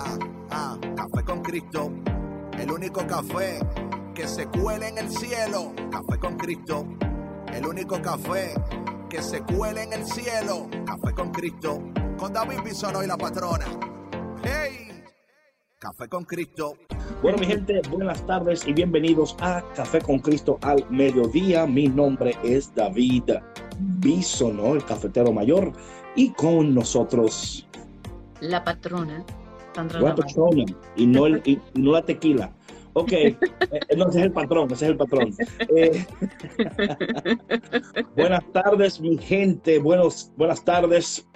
Ah, ah, café con Cristo. El único café que se cuele en el cielo. Café con Cristo. El único café que se cuele en el cielo. Café con Cristo. Con David Bisono y la patrona. ¡Hey! Café con Cristo. Bueno, mi gente, buenas tardes y bienvenidos a Café con Cristo al mediodía. Mi nombre es David Bisono, el cafetero mayor, y con nosotros La patrona. Navarro. patrona y no, el, y no la tequila. Ok, eh, no, ese es el patrón, ese es el patrón. Eh, buenas tardes, mi gente, buenos, buenas tardes.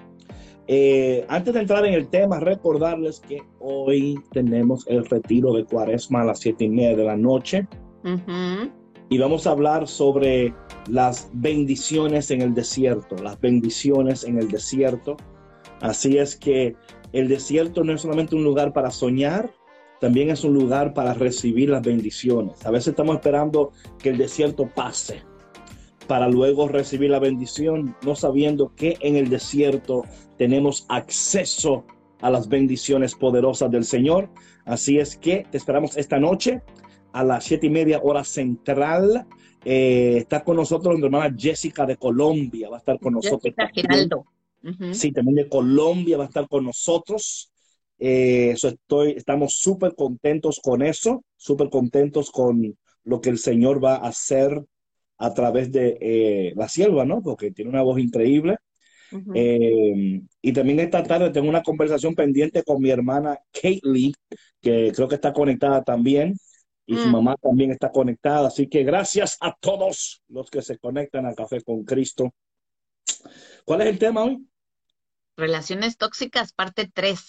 Eh, antes de entrar en el tema, recordarles que hoy tenemos el retiro de Cuaresma a las siete y media de la noche Ujú. y vamos a hablar sobre las bendiciones en el desierto, las bendiciones en el desierto. Así es que el desierto no es solamente un lugar para soñar, también es un lugar para recibir las bendiciones. A veces estamos esperando que el desierto pase para luego recibir la bendición, no sabiendo que en el desierto tenemos acceso a las bendiciones poderosas del Señor. Así es que te esperamos esta noche a las siete y media hora central. Eh, está con nosotros nuestra hermana Jessica de Colombia, va a estar con nosotros. Jessica Sí, también de Colombia va a estar con nosotros. Eh, eso estoy, estamos súper contentos con eso, súper contentos con lo que el Señor va a hacer a través de eh, la sierva, ¿no? Porque tiene una voz increíble. Eh, y también esta tarde tengo una conversación pendiente con mi hermana Kaylee, que creo que está conectada también, y su Mm. mamá también está conectada. Así que gracias a todos los que se conectan a Café con Cristo. ¿Cuál es el tema hoy? Relaciones tóxicas, parte 3.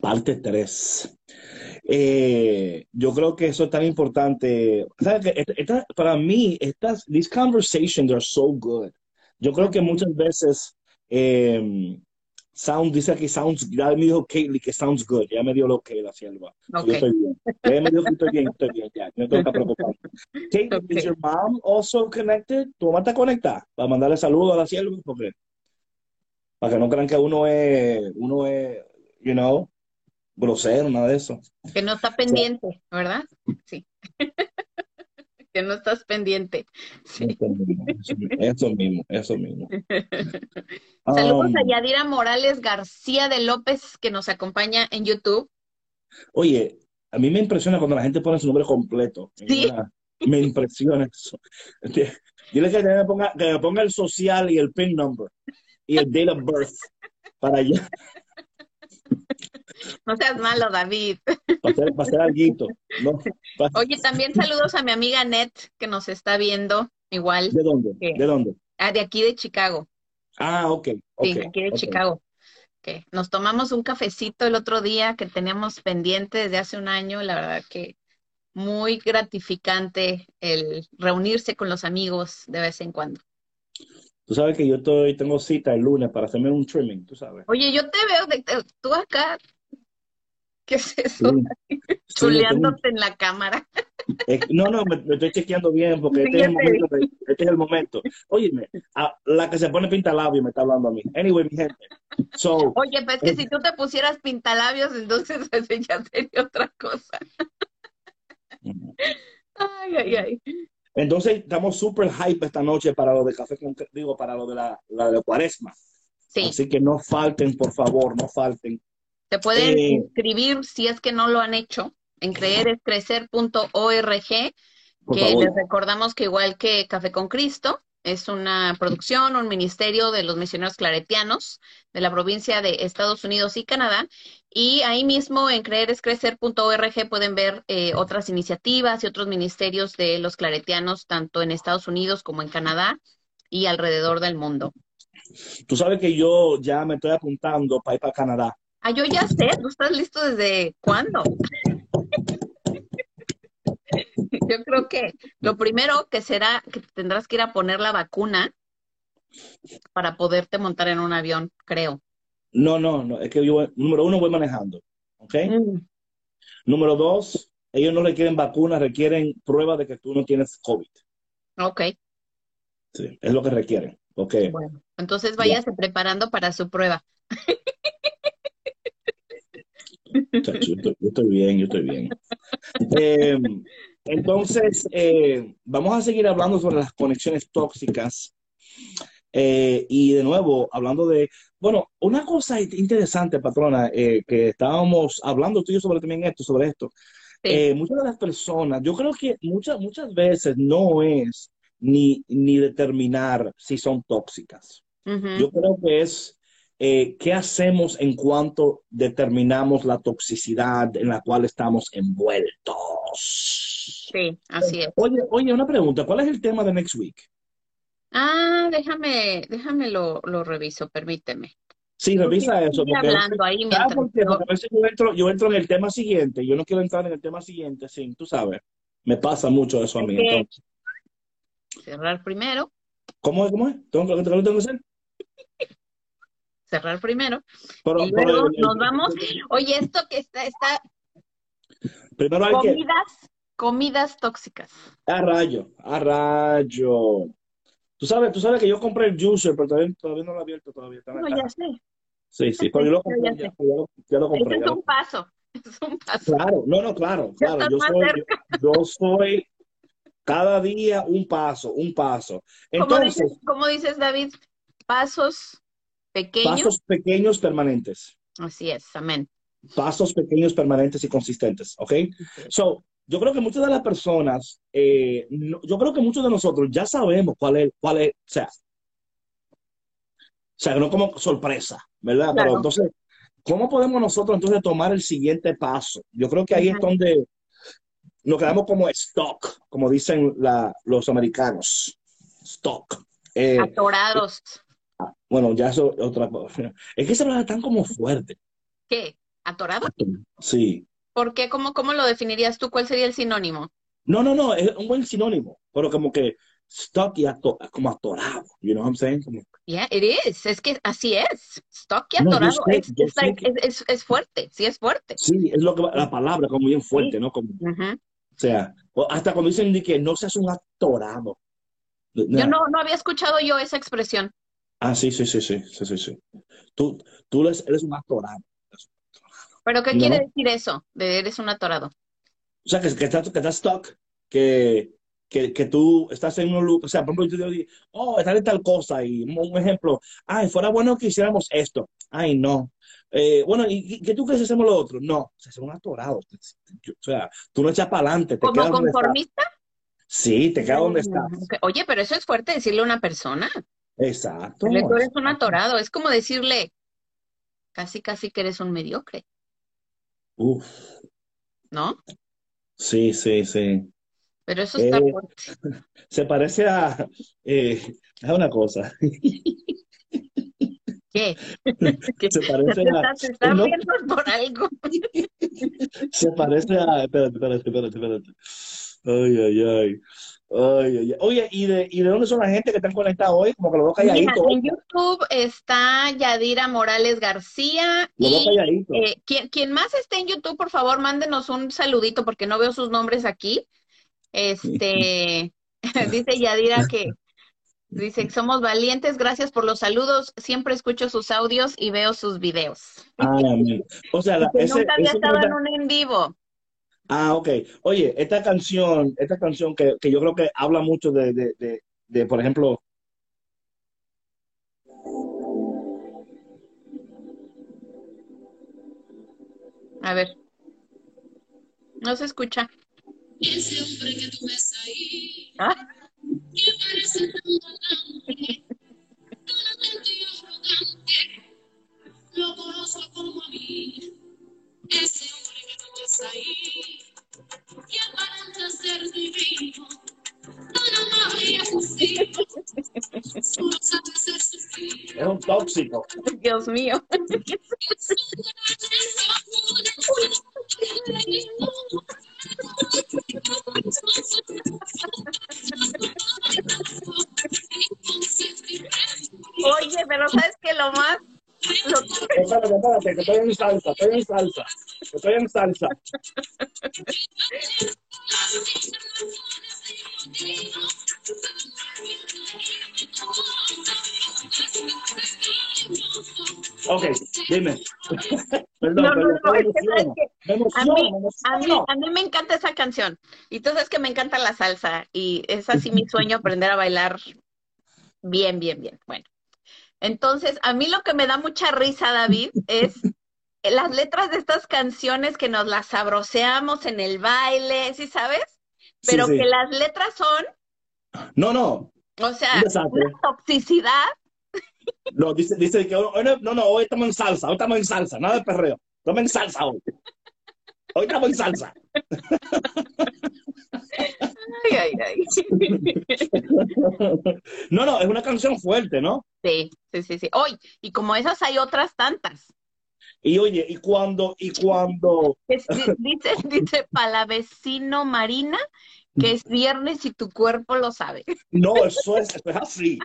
Parte 3. yo creo que eso es tan importante. Esta- esta- para mí, estas, these conversations are so good. Yo creo que muchas veces, eh, sound, dice aquí, sounds, ya me dijo Kaylee que sounds good. Ya me dio lo que la sierva. Ok. Yo estoy bien. Ya me dijo que estoy bien, estoy bien, ya. No tengo que preocuparme. Kaylee, Ok. is your mom also connected? ¿Tu mamá está conectada? Para mandarle saludos a la sierva, porque para que no crean que uno es, uno es, you know, grosero, nada de eso. Que no está pendiente, ¿verdad? Sí. que no estás pendiente. Sí. Eso mismo, eso mismo, eso. Saludos Um, a Yadira Morales García de López, que nos acompaña en YouTube. Oye, a mí me impresiona cuando la gente pone su nombre completo. Sí. me impresiona eso. Dile que me ponga, que me ponga el social y el PIN number y el date of birth para allá, No seas malo, David. para hacer, para hacer alguito, Oye, también saludos a mi amiga Net, que nos está viendo, igual, ¿De dónde? Sí. ¿De dónde? ah, de aquí de Chicago. Ah, ok, ok. Sí, aquí de. Chicago. Que nos tomamos un cafecito el otro día que teníamos pendiente desde hace un año. La verdad que muy gratificante el reunirse con los amigos de vez en cuando. Tú sabes que yo estoy, tengo cita el lunes para hacerme un trimming, tú sabes. Oye, yo te veo de, de- tú acá. ¿Qué es eso? Sí. Chuleándote en la cámara. Eh, no, no, me, me estoy chequeando bien porque Sí, este, es el momento, este es el momento. Óyeme, a- la que se pone pintalabio me está hablando a mí. Anyway, mi gente. So, Oye, pues que si tú te pusieras pintalabios, entonces ese ya sería otra cosa. Ay, ay, ay. Entonces estamos súper hype esta noche para lo de café con, digo, para lo de la, la de cuaresma. Sí, Así que no falten, por favor, no falten. te pueden Eh. inscribir si es que no lo han hecho en creerescrecer.org, que favor. les recordamos que igual que Café con Cristo, es una producción, un ministerio de los misioneros claretianos de la provincia de Estados Unidos y Canadá. Y ahí mismo en creerescrecer.org pueden ver eh, otras iniciativas y otros ministerios de los claretianos, tanto en Estados Unidos como en Canadá y alrededor del mundo. Tú sabes que yo ya me estoy apuntando para ir para Canadá. ¿Ah, yo ya sé, ¿tú estás listo desde cuándo? Yo creo que lo primero que será que tendrás que ir a poner la vacuna para poderte montar en un avión, creo. No, no, no, es que yo, número uno, voy manejando, ¿ok? Mm. Número dos, ellos no requieren vacunas, requieren prueba de que tú no tienes COVID. Ok, Sí, es lo que requieren, ¿ok? bueno. Entonces váyase preparando para su prueba. Yo estoy, yo estoy bien, yo estoy bien. Eh, entonces, eh, vamos a seguir hablando sobre las conexiones tóxicas. Eh, y de nuevo, hablando de, bueno, una cosa interesante, patrona, eh, que estábamos hablando tú y yo sobre también esto, sobre esto. Sí. Eh, muchas de las personas, yo creo que muchas, muchas veces no es ni, ni determinar si son tóxicas. Ujú. Yo creo que es eh, qué hacemos en cuanto determinamos la toxicidad en la cual estamos envueltos. Sí, así es. Oye, oye, una pregunta, ¿cuál es el tema de next week? Ah, déjame, déjame lo, lo reviso, permíteme. Sí, revisa eso. Porque- hablando ahí Ah, mientras porque, a veces yo entro, yo entro en el tema siguiente, yo no quiero entrar en el tema siguiente, sí, tú sabes, me pasa mucho eso a mí. Entonces, cerrar primero, ¿cómo es? ¿Cómo es? ¿Tengo, que- tengo que hacer? cerrar primero. Pero- Y pero luego el- el- nos vamos. Oye, esto que está, está Primero hay que, comidas, comidas tóxicas. a rayo, a rayo. Tú sabes, tú sabes que yo compré el juicer, pero todavía, todavía no lo he abierto todavía. está No, ya sé. Sí, sí, pero yo lo compré, ya, ya lo, ya lo Ese compré. es un paso. Es un paso. Claro, no, no, claro, claro. Yo soy, yo, yo soy cada día un paso, un paso. Entonces, dices, como dices, David, pasos pequeños. pasos pequeños permanentes. Así es, amén. Pasos pequeños permanentes y consistentes, ¿ok? So, yo creo que muchas de las personas, eh, no- yo creo que muchos de nosotros ya sabemos cuál es, cuál es, o sea, o sea, no como sorpresa, ¿verdad? Claro. Pero entonces, ¿cómo podemos nosotros entonces tomar el siguiente paso? Yo creo que ahí es donde nos quedamos como stock, como dicen la- los americanos, stock. Eh, Atorados. bueno, ya eso es otra cosa. Es que esa palabra tan como fuerte. ¿Qué? ¿Atorado? Sí. ¿Por qué? ¿Cómo, cómo lo definirías tú? ¿Cuál sería el sinónimo? No, no, no, es un buen sinónimo, pero como que stuck y ato- como atorado, you know what I'm saying? Como- Yeah, it is. Es que así es. Stock y No, atorado. sé, es, like- que- es- es- es fuerte. Sí, es fuerte. sí, es lo que la palabra como bien fuerte, ¿no? Como, o sea, hasta cuando dicen de que no seas un atorado. Yo no, no había escuchado yo esa expresión. Ah, sí, sí, sí, sí, sí, sí, sí. Tú, tú eres, eres un atorado. ¿Pero qué No. quiere decir eso? De eres un atorado. O sea, que, que estás, que estás stuck, que, que, que tú estás en un loop. O sea, por ejemplo, yo te digo, oh, está tal cosa. Y un, ejemplo, ay, fuera bueno que hiciéramos esto. Ay, no. Eh, bueno, ¿y qué tú crees si hacemos lo otro? No, o sea, son atorados. O sea, tú no echas para adelante, te ¿Como estás. conformista? Sí, te quedas donde estás. Ok. Oye, pero eso es fuerte decirle a una persona. Exacto. Decirle, Tú eres un atorado. Es como decirle casi, casi que eres un mediocre, Uf, ¿no? sí, sí, sí. Pero eso está Eh, fuerte. Se parece a, eh, a una cosa. ¿Qué? ¿Qué? Se Te parece a, estás, te estás no, por algo. se parece a, espérate, espérate, espérate, espérate. Ay, ay, ay. Ay. Oye, ¿y de, ¿y de dónde son la gente que están conectados hoy? Como que los veo Mira, calladitos. en YouTube está Yadira Morales García Los veo y calladitos. eh, quien, quien más esté en YouTube, por favor, mándenos un saludito porque no veo sus nombres aquí. Este, dice Yadira que dice que somos valientes, gracias por los saludos, siempre escucho sus audios y veo sus videos. Ah. O sea, la- ese, nunca había estado en un en vivo. Ah, ok. Oye, esta canción, esta canción que, que yo creo que habla mucho de, de, de, de, por ejemplo, A ver. No se escucha. Ese hombre que tú ves ahí, Ah, que parece tan atento y arrogante, lo conozco como a mí. Ese estás aí. Tóxico. Deus mío. Oye, pero sabes que lo más. Espérate, espérate, que estoy en salsa, estoy en salsa estoy en salsa. Ok, dime. Perdón, No, no, no, es que a mí, a mí, a mí me encanta esa canción. Y tú sabes que me encanta la salsa. Y es así mi sueño aprender a bailar bien, bien, bien. Bueno, entonces a mí lo que me da mucha risa, David, es las letras de estas canciones que nos las sabroseamos en el baile, ¿sí sabes? Pero sí. que las letras son, No, no, o sea, una toxicidad. No, dice, dice que hoy no, no, no, hoy estamos en salsa, hoy estamos en salsa, nada de perreo. Estamos en salsa hoy. Hoy estamos en salsa. Ay, ay, ay. No, no, es una canción fuerte, ¿no? Sí, sí, sí, sí. Hoy, y como esas hay otras tantas. Y oye, y cuando, y cuando, dice, dice para la vecino Marina que es viernes y tu cuerpo lo sabe. no, eso es, eso es así.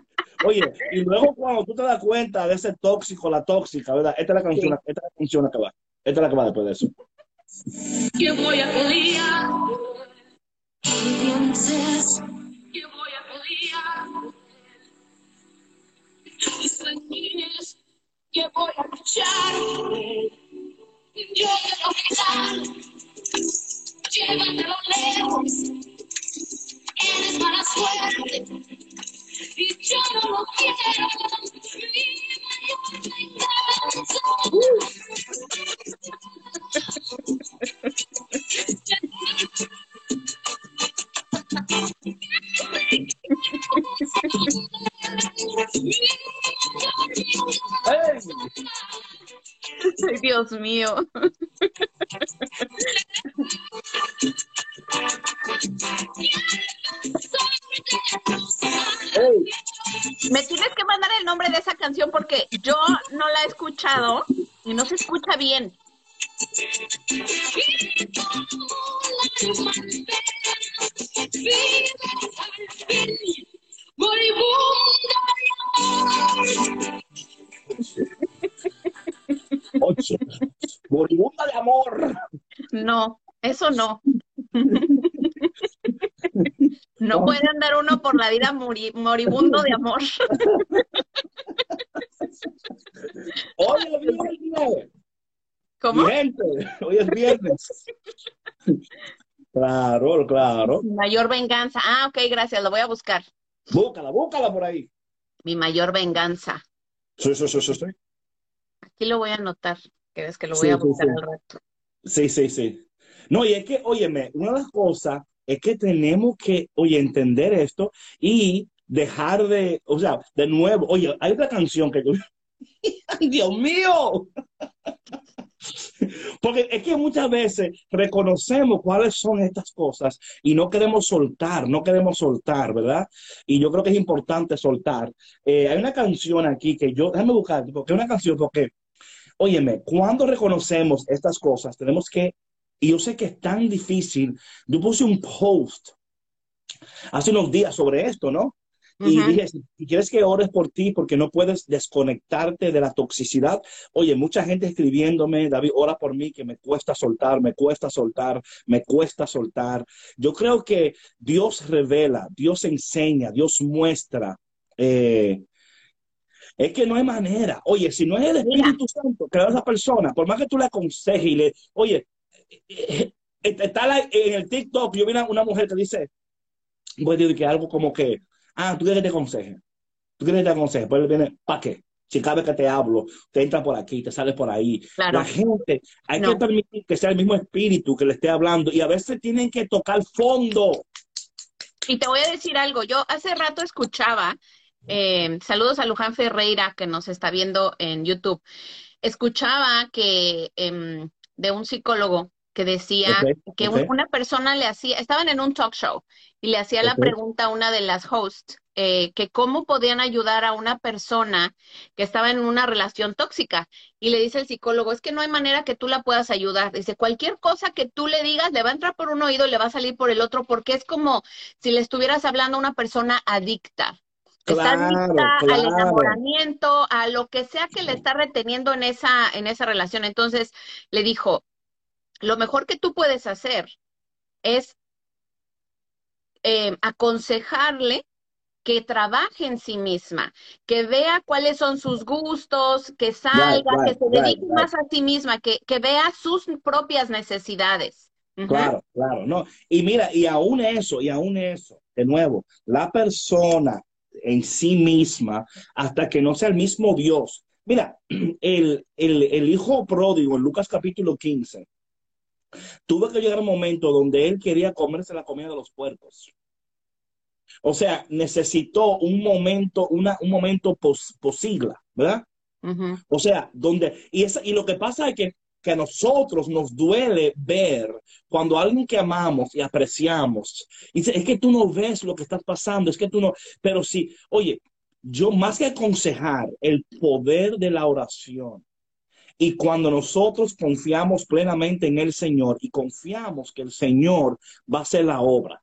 Oye, y luego cuando tú te das cuenta de ese tóxico, la tóxica, ¿verdad? Esta es la canción, esta es la canción que va. Esta es la que va después de eso. que voy a que voy a que voy a luchar. Yo quiero gritar. Llévatelo lejos. Eres mala suerte. Y yo no lo quiero. Mi mayor. Ay, Dios mío. ¡Ey! Me tienes que mandar el nombre de esa canción porque yo no la he escuchado y no se escucha bien. Ocho. Moribunda de amor. No, eso no. No puede andar uno por la vida moribundo de amor. Oye, viernes. ¿Cómo? Gente, hoy es viernes. Claro, claro. Mayor venganza. Ah, ok, gracias, lo voy a buscar. Búscala, búscala por ahí. Mi mayor venganza. Sí, sí, sí, sí, sí. Aquí lo voy a anotar, que es que lo voy a Sí, sí, buscar sí. al rato. Sí, sí, sí. No, y es que, óyeme, una de las cosas es que tenemos que, oye, entender esto y dejar de, o sea, de nuevo, oye, hay otra canción que yo, ¡ay, Dios mío! Porque es que muchas veces reconocemos cuáles son estas cosas y no queremos soltar, no queremos soltar, ¿verdad? Y yo creo que es importante soltar. Eh, hay una canción aquí que yo, déjame buscar, porque una canción, porque, óyeme, cuando reconocemos estas cosas, tenemos que, y yo sé que es tan difícil, yo puse un post hace unos días sobre esto, ¿no? Y dije, si, quieres que ores por ti porque no puedes desconectarte de la toxicidad, oye, mucha gente escribiéndome, David, ora por mí, que me cuesta soltar, me cuesta soltar, me cuesta soltar. Yo creo que Dios revela, Dios enseña, Dios muestra. eh, es que no hay manera. Oye, si no es el Espíritu Santo que le da a esa persona, por más que tú le aconsejes y le, oye, eh, eh, está en el TikTok, yo vi una, una mujer que dice, voy a decir que algo como que, ah, tú quieres que te aconseje, tú quieres que te aconseje, pues viene, ¿para qué? Si cada vez que te hablo, te entra por aquí, te sale por ahí. Claro. La gente, hay No. que permitir que sea el mismo espíritu que le esté hablando y a veces tienen que tocar fondo. Y te voy a decir algo, yo hace rato escuchaba, eh, saludos a Luján Ferreira que nos está viendo en YouTube, escuchaba que em, de un psicólogo que decía que una persona le hacía, estaban en un talk show y le hacía la pregunta a una de las hosts, eh, que cómo podían ayudar a una persona que estaba en una relación tóxica. Y le dice el psicólogo, es que no hay manera que tú la puedas ayudar. Dice, cualquier cosa que tú le digas le va a entrar por un oído y le va a salir por el otro, porque es como si le estuvieras hablando a una persona adicta. ¿Estás Claro, lista al claro. enamoramiento, a lo que sea que le está reteniendo en esa, en esa relación? Entonces le dijo, lo mejor que tú puedes hacer es eh, aconsejarle que trabaje en sí misma, que vea cuáles son sus gustos, que salga, right, que se dedique right. más a sí misma, que, que vea sus propias necesidades. Claro, claro, no. Y mira, y aún eso, y aún eso, de nuevo, la persona en sí misma, hasta que no sea el mismo Dios. Mira, el, el, el hijo pródigo en Lucas capítulo 15, tuvo que llegar un momento donde él quería comerse la comida de los puercos. O sea, necesitó un momento, una, un momento pos, posigla, ¿verdad? O sea, donde, y, esa, y lo que pasa es que, que a nosotros nos duele ver cuando alguien que amamos y apreciamos, y dice, es que tú no ves lo que está pasando, es que tú no, pero sí, oye, yo más que aconsejar el poder de la oración, y cuando nosotros confiamos plenamente en el Señor y confiamos que el Señor va a hacer la obra.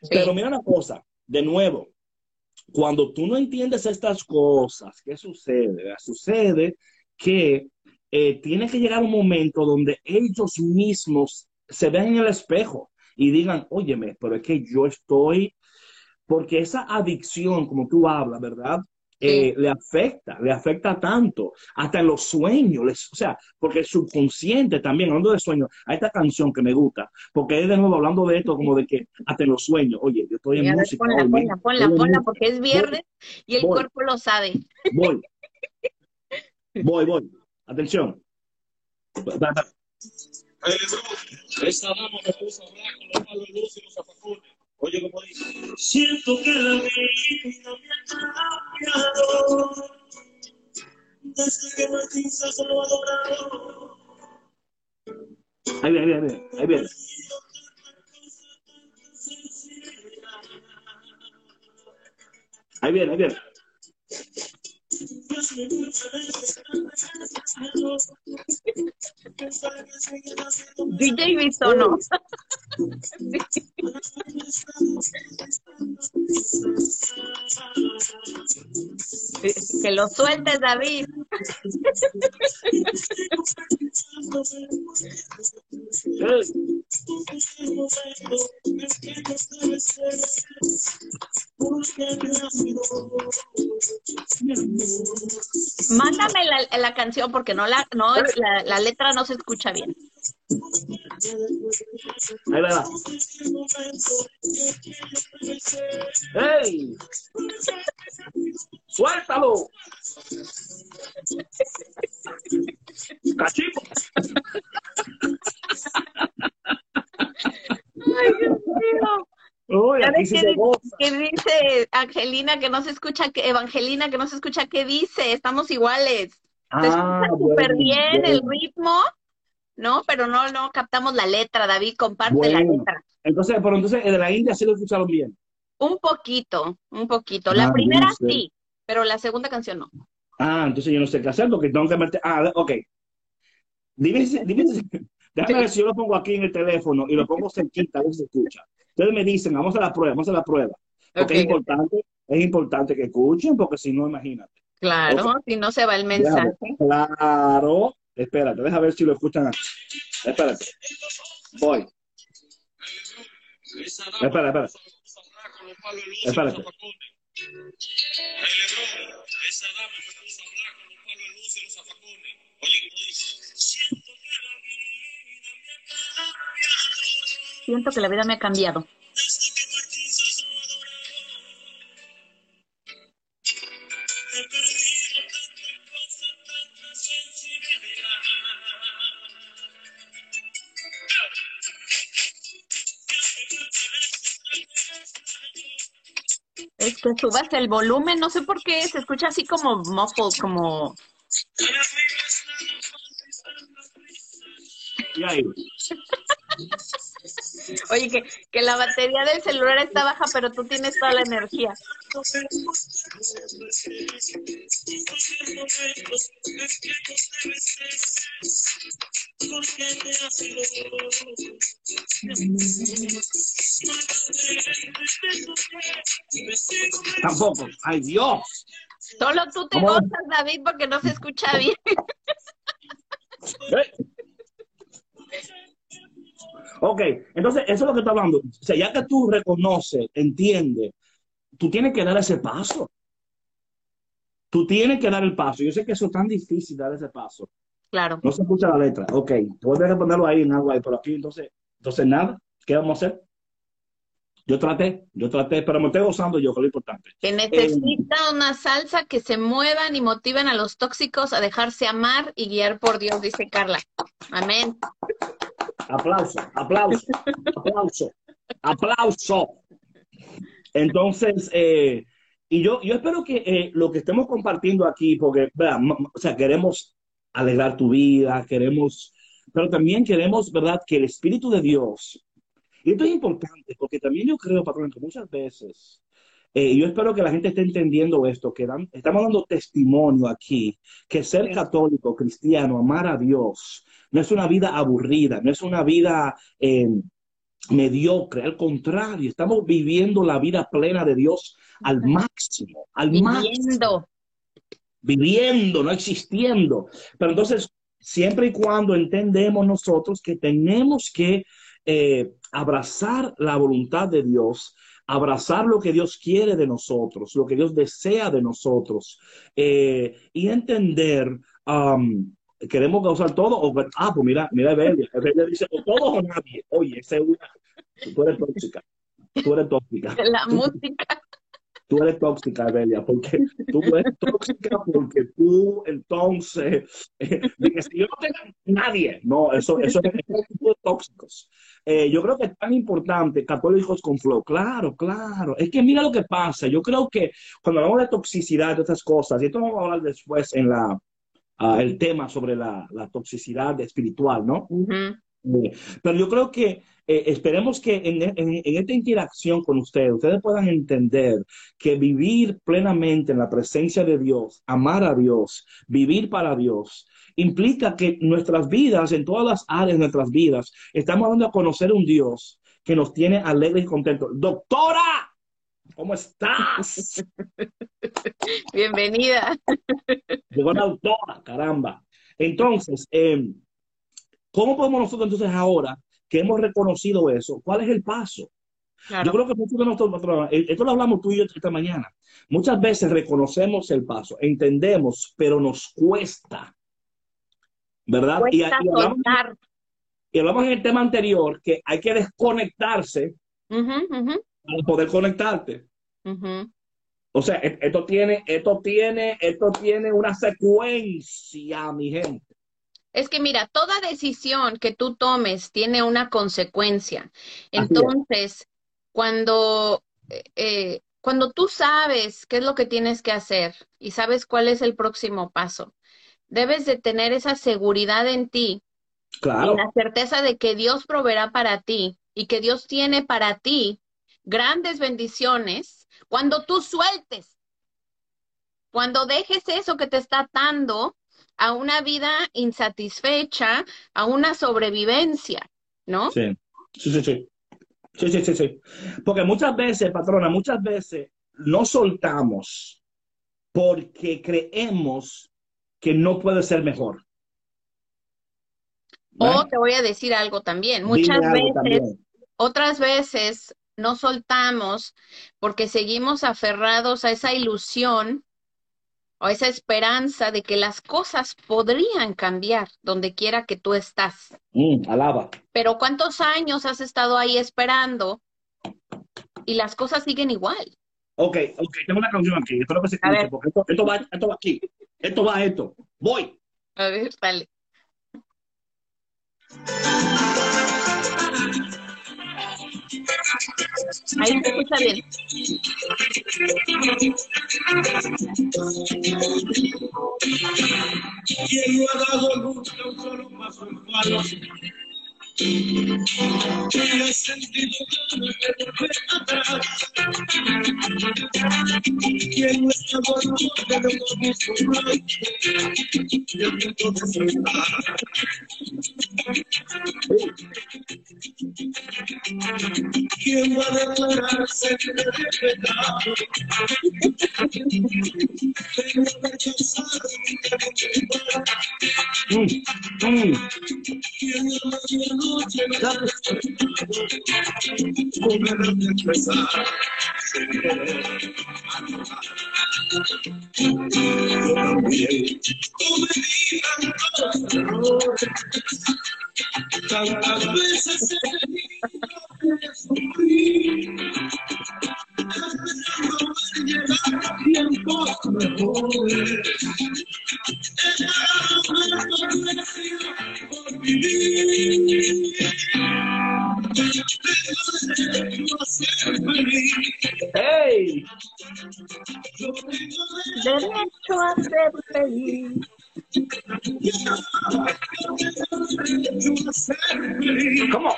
Sí. Pero mira una cosa, de nuevo, cuando tú no entiendes estas cosas, ¿qué sucede? Sucede que eh, tiene que llegar un momento donde ellos mismos se ven en el espejo y digan, óyeme, pero es que yo estoy, porque esa adicción, como tú hablas, ¿verdad? Eh, le afecta, le afecta tanto, hasta en los sueños, les- o sea, porque el subconsciente también, hablando de sueños, hay esta canción que me gusta, porque es de nuevo hablando de esto, como de que hasta en los sueños, oye, yo estoy en ver, música, ponla, ponla, ponla, ponla, música. porque es viernes y el voy. cuerpo lo sabe. Voy. Voy, voy. Atención. Va, va, va. Esa dama me puso a hablar con los palos de luz y los zapacones. Oye, ¿cómo dice? Siento que la vida me ha cambiado desde que Martín se ha. Ahí ahí ahí. Ahí ahí viene. DJ Bisono. Que lo sueltes, David. Mándame la, la canción porque no la, no, la, la letra no se escucha bien. Ahí va. ¡Ey! ¡Suéltalo! ¡Cachipo! Ay, Dios mío. Uy, aquí se di- que dice Angelina que no se escucha, que Evangelina que no se escucha, ¿qué dice? Estamos iguales. Se Ah, escucha súper bueno, bien el ritmo, ¿no? Pero no, no captamos la letra, David, comparte la letra. Entonces, pero entonces de la India sí lo escucharon bien. Un poquito, un poquito. La Ah, primera yo no sé. sí, pero la segunda canción no. Ah, entonces yo no sé qué hacer porque tengo que meter. Ah, ok. Dime, dime, déjame ver si yo lo pongo aquí en el teléfono y lo pongo cerquita, a ver si se escucha. Ustedes me dicen, vamos a la prueba, vamos a la prueba. Porque es Ok. importante, es importante que escuchen, porque si no, imagínate. Claro, si no se va el mensaje. Claro. Espérate, deja ver si lo escuchan aquí. Espérate. Voy. Espera, espera. Espérate. Siento que la vida me ha cambiado Es que subas el volumen, no sé por qué, se escucha así como muffled, como... Y ahí. Oye, que, que la batería del celular está baja, pero tú tienes toda la energía. Tampoco. ¡Ay, Dios! Solo tú te ¿Cómo? gozas, David, porque no se escucha bien. Eh. Ok, entonces eso es lo que está hablando. O sea, ya que tú reconoces, entiendes, tú tienes que dar ese paso. Tú tienes que dar el paso. Yo sé que eso es tan difícil dar ese paso. Claro. No se escucha la letra. Ok, voy a ponerlo ahí en agua y por aquí. Entonces, entonces nada, ¿qué vamos a hacer? Yo traté, yo traté, pero me estoy gozando yo, que es lo importante. Que necesita una salsa que se muevan y motiven a los tóxicos a dejarse amar y guiar por Dios, dice Carla. Amén. Aplauso, aplauso, aplauso, aplauso. Entonces, eh, y yo, yo espero que eh, lo que estemos compartiendo aquí, porque, m- o sea, queremos alegrar tu vida, queremos, pero también queremos, ¿verdad?, que el Espíritu de Dios, y esto es importante, porque también yo creo, patrón, que muchas veces, eh, yo espero que la gente esté entendiendo esto, que dan- estamos dando testimonio aquí, que ser Sí. católico, cristiano, amar a Dios, no es una vida aburrida, no es una vida eh, mediocre, al contrario, estamos viviendo la vida plena de Dios al máximo, al máximo, Viviendo. viviendo, no existiendo. Pero entonces, siempre y cuando entendemos nosotros que tenemos que eh, abrazar la voluntad de Dios, abrazar lo que Dios quiere de nosotros, lo que Dios desea de nosotros, eh, y entender, um, queremos causar todo, o, ah, pues mira, mira, Evelia, Evelia dice, o todos o nadie. Oye, esa tóxica, tóxica. La música. Tú eres tóxica, Evelia, porque tú eres tóxica porque tú entonces, eh, si yo no tengo nadie, no, eso, eso es tóxicos. Eh, yo creo que es tan importante, católicos con flow, claro, claro, es que mira lo que pasa, yo creo que cuando hablamos de toxicidad, de estas cosas, y esto vamos a hablar después en la, ah, el tema sobre la, la toxicidad espiritual, ¿no? Pero yo creo que eh, esperemos que en, en- en esta interacción con ustedes, ustedes puedan entender que vivir plenamente en la presencia de Dios, amar a Dios, vivir para Dios, implica que nuestras vidas, en todas las áreas de nuestras vidas, estamos dando a conocer un Dios que nos tiene alegres y contentos. Doctora, ¿cómo estás? Bienvenida. Llegó la doctora, caramba. Entonces, eh, ¿cómo podemos nosotros entonces ahora que hemos reconocido eso, cuál es el paso? Claro. Yo creo que muchos de nosotros, eh, esto lo hablamos tú y yo esta mañana, muchas veces reconocemos el paso, entendemos, pero nos cuesta, ¿verdad? Y, hablamos, soltar. y hablamos en el tema anterior que hay que desconectarse para poder conectarte. O sea, e- esto tiene, esto tiene, esto tiene una secuencia, mi gente. Es que mira, toda decisión que tú tomes tiene una consecuencia. es. Entonces, cuando, eh, cuando tú sabes qué es lo que tienes que hacer y sabes cuál es el próximo paso, debes de tener esa seguridad en ti y Claro, la certeza de que Dios proveerá para ti y que Dios tiene para ti grandes bendiciones cuando tú sueltes, cuando dejes eso que te está atando a una vida insatisfecha, a una sobrevivencia, ¿no? sí, sí, sí, sí. Sí, sí, sí, sí. Porque muchas veces, patrona, muchas veces no soltamos porque creemos que no puede ser mejor. O te voy a decir algo también, muchas algo veces, también. otras veces no soltamos porque seguimos aferrados a esa ilusión o esa esperanza de que las cosas podrían cambiar donde quiera que tú estás. Mm, alaba. Pero ¿cuántos años has estado ahí esperando y las cosas siguen igual? Ok, ok, tengo una canción aquí. Espero que se escuche, porque esto, esto va, esto va aquí. Esto va esto. Voy. A ver, dale. Ahí se escucha bien. ¿Quién no ha dado nunca un solo paso en falso? ¿Quién ha sentido volver atrás? ¿Quién no el mundo desesperado. ¿Quién va a declararse de pecado? Tengo rechazado Mm, mm. ¿Quién en la noche puede expresar? Cometido tantos errores, tantas veces he. Esperando llegar tiempos mejores. Hey! Come on.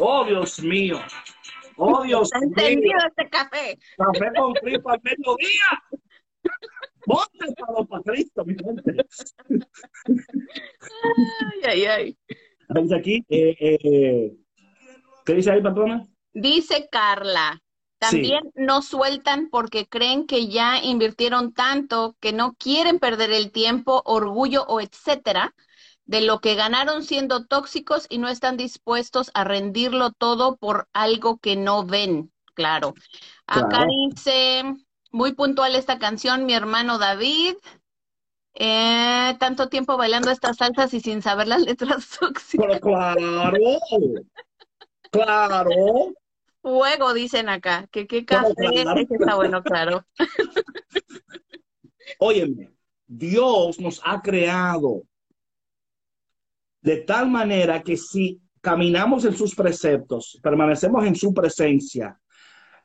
Oh, Dios mío. ¡Oh, Dios ¿Está mío! entendido este café? Café con Cristo al mediodía. Ponte para para Cristo, mi gente. Ay, ay, ay. Dice aquí, eh, eh, ¿qué dice ahí, patrona? Dice Carla, también no sueltan porque creen que ya invirtieron tanto que no quieren perder el tiempo, orgullo o etcétera de lo que ganaron siendo tóxicos y no están dispuestos a rendirlo todo por algo que no ven. Claro. Acá Claro. dice, muy puntual esta canción, mi hermano David. Eh, tanto tiempo bailando estas salsas y sin saber las letras tóxicas. Pero claro, claro. Fuego, dicen acá. Que qué café, claro. está bueno, claro. Óyeme, Dios nos ha creado de tal manera que si caminamos en sus preceptos, permanecemos en su presencia,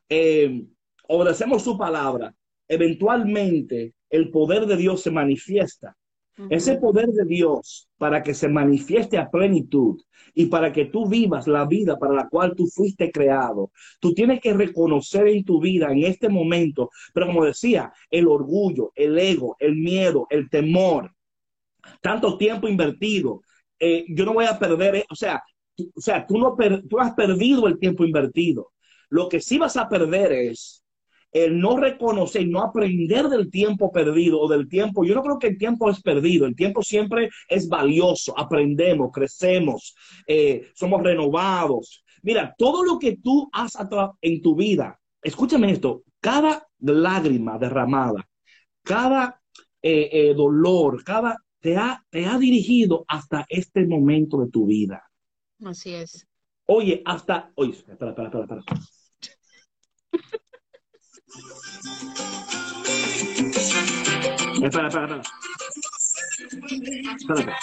eh, obedecemos su palabra, eventualmente el poder de Dios se manifiesta. Ese poder de Dios para que se manifieste a plenitud y para que tú vivas la vida para la cual tú fuiste creado, tú tienes que reconocer en tu vida en este momento, pero como decía, el orgullo, el ego, el miedo, el temor, tanto tiempo invertido, eh, yo no voy a perder, eh, o sea, tú, o sea, tú no per- tú has perdido el tiempo invertido. Lo que sí vas a perder es el no reconocer, no aprender del tiempo perdido o del tiempo. Yo no creo que el tiempo es perdido, el tiempo siempre es valioso, aprendemos, crecemos, eh, somos renovados. Mira, todo lo que tú has en tu vida, escúchame esto, cada lágrima derramada, cada dolor, cada te ha, te ha dirigido hasta este momento de tu vida. Así es. Oye, hasta. Oye, espera, espera, espera, espera. Espera, espera, espera. Espérate.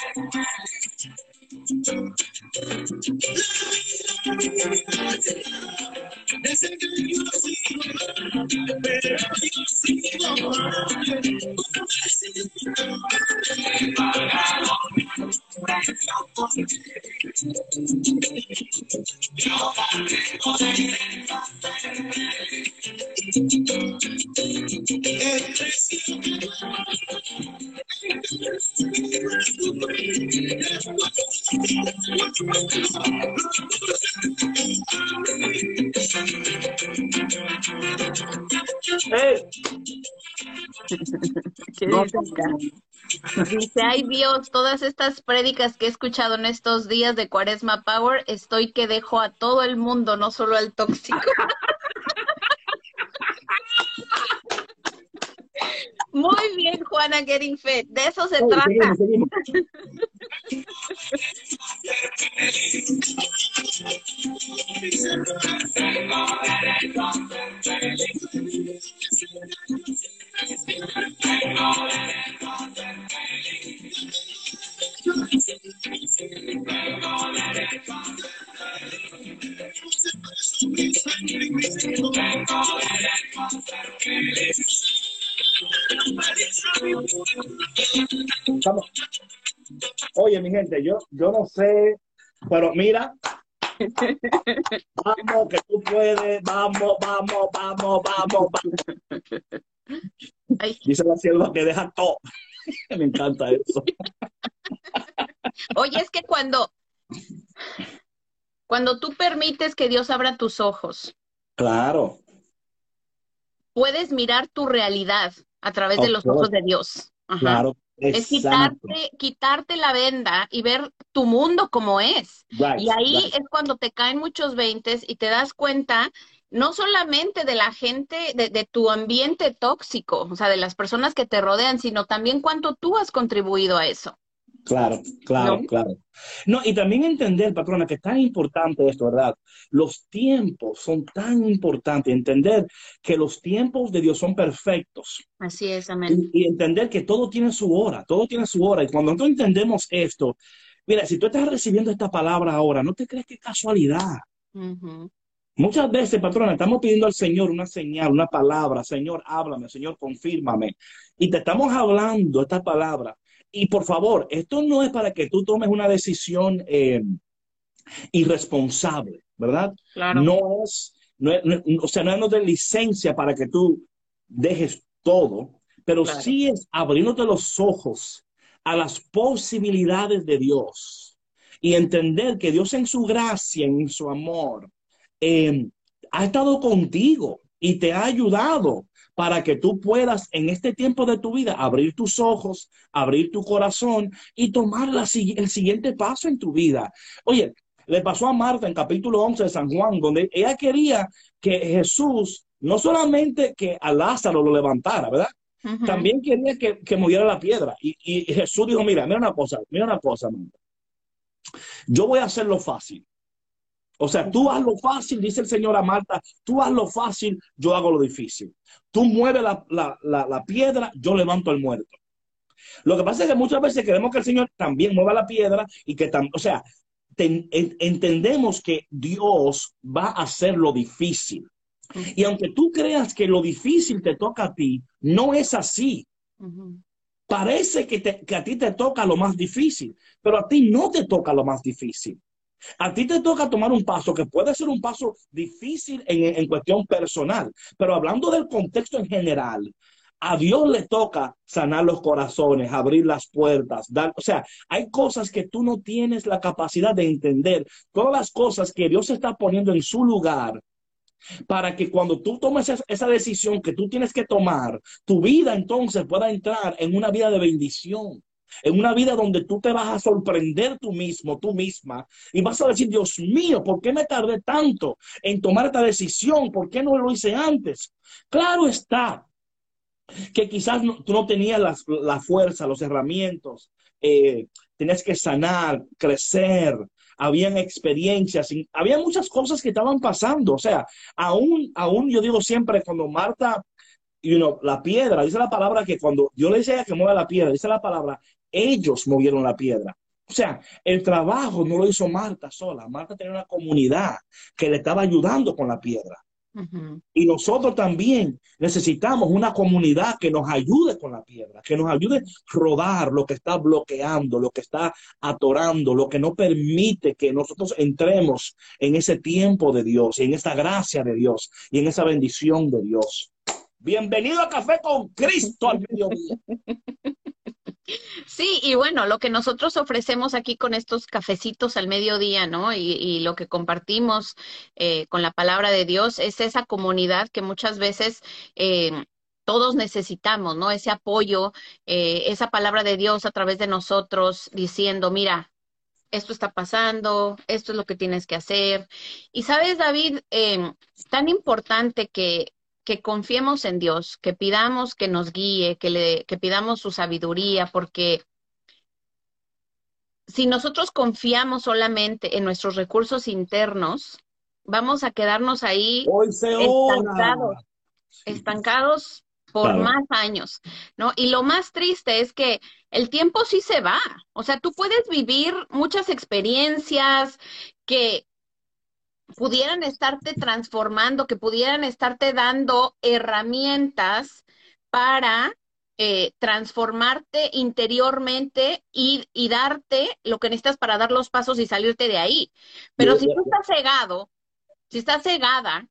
¡Eh! ¿Qué No, dice ay Dios, todas estas prédicas que he escuchado en estos días de Cuaresma Power, estoy que dejo a todo el mundo, no solo al tóxico. Muy bien, Juana Getting Fit, de eso se trata. seguimos, seguimos. Vamos. Oye, mi gente, yo, yo no sé, pero mira, vamos, que tú puedes, vamos, vamos, vamos, vamos, vamos. Dice la sierva que deja todo. Me encanta eso. Oye, es que cuando, cuando tú permites que Dios abra tus ojos, Claro, puedes mirar tu realidad a través de los ojos de Dios. Ajá. claro. Es quitarte, quitarte la venda y ver tu mundo como es. Right, Y ahí right. es cuando te caen muchos veintes y te das cuenta no solamente de la gente, de, de tu ambiente tóxico, o sea, de las personas que te rodean, sino también cuánto tú has contribuido a eso. Claro, claro, ¿No? claro. No, y también entender, patrona, que es tan importante esto, ¿verdad? Los tiempos son tan importantes, entender que los tiempos de Dios son perfectos Así es, amén. y, y entender que todo tiene su hora, todo tiene su hora. Y cuando nosotros entendemos esto, mira, si tú estás recibiendo esta palabra ahora, no te crees que es casualidad. Muchas veces, patrona, estamos pidiendo al Señor una señal, una palabra. Señor, háblame, Señor, confírmame. Y te estamos hablando esta palabra. Y por favor, esto no es para que tú tomes una decisión eh, irresponsable, ¿verdad? Claro. No es, no es- no- o sea, no es de licencia para que tú dejes todo, pero Claro. sí es abriéndote los ojos a las posibilidades de Dios y entender que Dios en su gracia, en su amor, eh, ha estado contigo y te ha ayudado para que tú puedas en este tiempo de tu vida abrir tus ojos, abrir tu corazón y tomar la el siguiente paso en tu vida. Oye, le pasó a Marta en capítulo 11 de San Juan, donde ella quería que Jesús no solamente que a Lázaro lo levantara, ¿verdad? Ujú. También quería que, que moviera la piedra. Y, y Jesús dijo, mira, mira una cosa, mira una cosa, Marta. Yo voy a hacerlo fácil. O sea, tú haz lo fácil, dice el Señor a Marta, tú haz lo fácil, yo hago lo difícil. Tú mueves la, la- la- la piedra, yo levanto al muerto. Lo que pasa es que muchas veces queremos que el Señor también mueva la piedra y que también, o sea, ten- en- entendemos que Dios va a hacer lo difícil. Y aunque tú creas que lo difícil te toca a ti, no es así. Parece que, te- que a ti te toca lo más difícil, pero a ti no te toca lo más difícil. A ti te toca tomar un paso que puede ser un paso difícil en, en cuestión personal, pero hablando del contexto en general, a Dios le toca sanar los corazones, abrir las puertas, dar, o sea, hay cosas que tú no tienes la capacidad de entender, todas las cosas que Dios está poniendo en su lugar para que cuando tú tomes esa, decisión que tú tienes que tomar, tu vida entonces pueda entrar en una vida de bendición, en una vida donde tú te vas a sorprender tú mismo, tú misma, y vas a decir, Dios mío, ¿por qué me tardé tanto en tomar esta decisión? ¿Por qué no lo hice antes? Claro está que quizás no- tú no tenías las- la fuerza, los herramientas, eh, tenías que sanar, crecer, habían experiencias, había muchas cosas que estaban pasando, o sea, aún, aún yo digo siempre cuando Marta, you know, la piedra, dice la palabra que cuando Dios le decía que mueva la piedra, dice la palabra, ellos movieron la piedra. O sea, el trabajo no lo hizo Marta sola, Marta tenía una comunidad que le estaba ayudando con la piedra. Y nosotros también necesitamos una comunidad que nos ayude con la piedra, que nos ayude a rodar lo que está bloqueando, lo que está atorando, lo que no permite que nosotros entremos en ese tiempo de Dios, en esa gracia de Dios y en esa bendición de Dios. Bienvenido a Café con Cristo al mediodía. Sí, y bueno, lo que nosotros ofrecemos aquí con estos cafecitos al mediodía, ¿no? Y, lo que compartimos eh, con la palabra de Dios es esa comunidad que muchas veces eh, todos necesitamos, ¿no? Ese apoyo, eh, esa palabra de Dios a través de nosotros diciendo, mira, esto está pasando, esto es lo que tienes que hacer. Y sabes, David, tan importante que que confiemos en Dios, que pidamos que nos guíe, que le, que pidamos su sabiduría, porque si nosotros confiamos solamente en nuestros recursos internos, vamos a quedarnos ahí estancados, por Claro. más años, ¿no? Y lo más triste es que el tiempo sí se va. O sea, tú puedes vivir muchas experiencias que pudieran estarte transformando, que pudieran estarte dando herramientas para eh, transformarte interiormente y, y darte lo que necesitas para dar los pasos y salirte de ahí. Pero si tú estás cegado, si estás cegada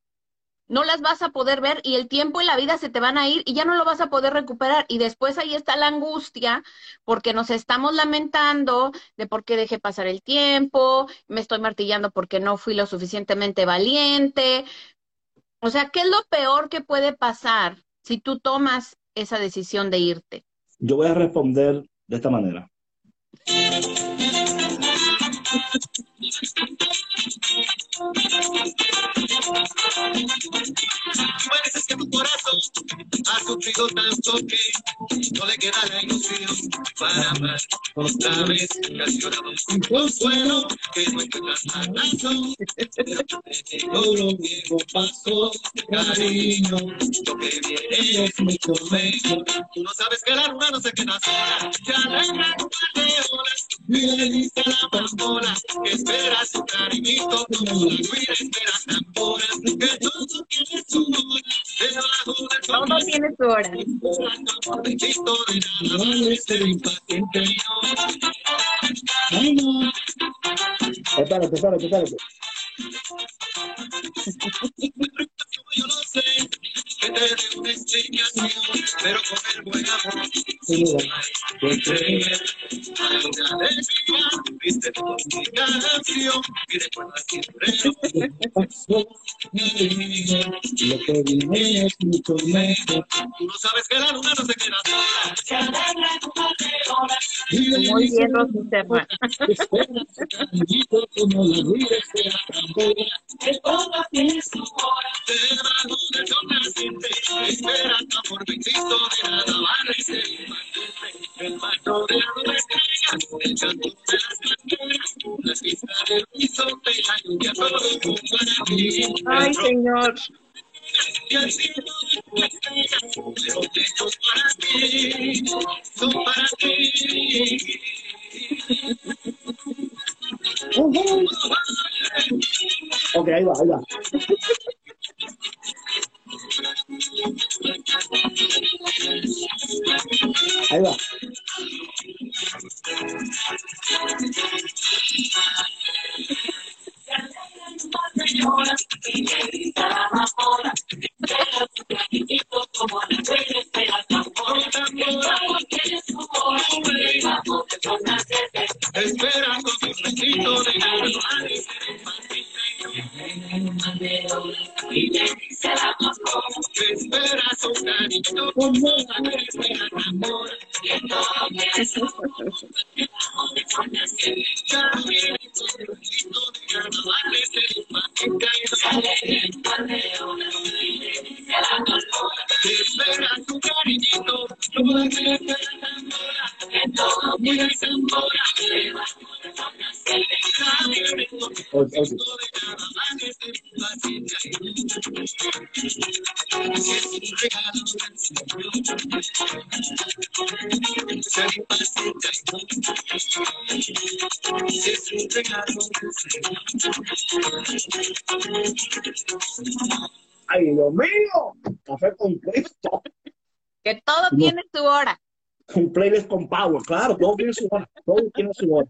no las vas a poder ver y el tiempo y la vida se te van a ir y ya no lo vas a poder recuperar. Y después ahí está la angustia porque nos estamos lamentando de por qué dejé pasar el tiempo, me estoy martillando porque no fui lo suficientemente valiente. O sea, ¿qué es lo peor que puede pasar si tú tomas esa decisión de irte? Yo voy a responder de esta manera. Pareces que tu corazón ha sufrido tanto que no le queda la ilusión para amar otra vez. Casi lloramos un consuelo que no encuentras la razón. Todo lo viejo pasó, cariño. Lo que viene es mucho mejor. Tú no sabes que la luna no se queda sola. Ya un par de le dice a la pastora que espera su cariñito todo tiene su hora. Debajo del sol. Todo tiene su hora. Bendito de nada vale ser impaciente. Ay, no. Espérate, espérate, espérate. Yo no sé que te dé una explicación, pero con el buen amor Sí, mira. Viste por mi canción y recuerda siempre lo Pasó, cariño, Lo que viene es. Tú no sabes que la luna no se queda sola. Muy bien, como la vida tambora. Debajo del sol naciente, de. El manto de las estrellas, el canto de las Ay, señor. Ahí va, ahí va. Ahí va. Espera con un bendito de nada vale ser Espera su cariño, como la que espera amor. Su cariñito, como la que amor. Mira esa amor. Ay, Dios mío. Café con Cristo. Que todo tiene su hora. Un playlist con power, claro, todo tiene su hora. Todo tiene su hora.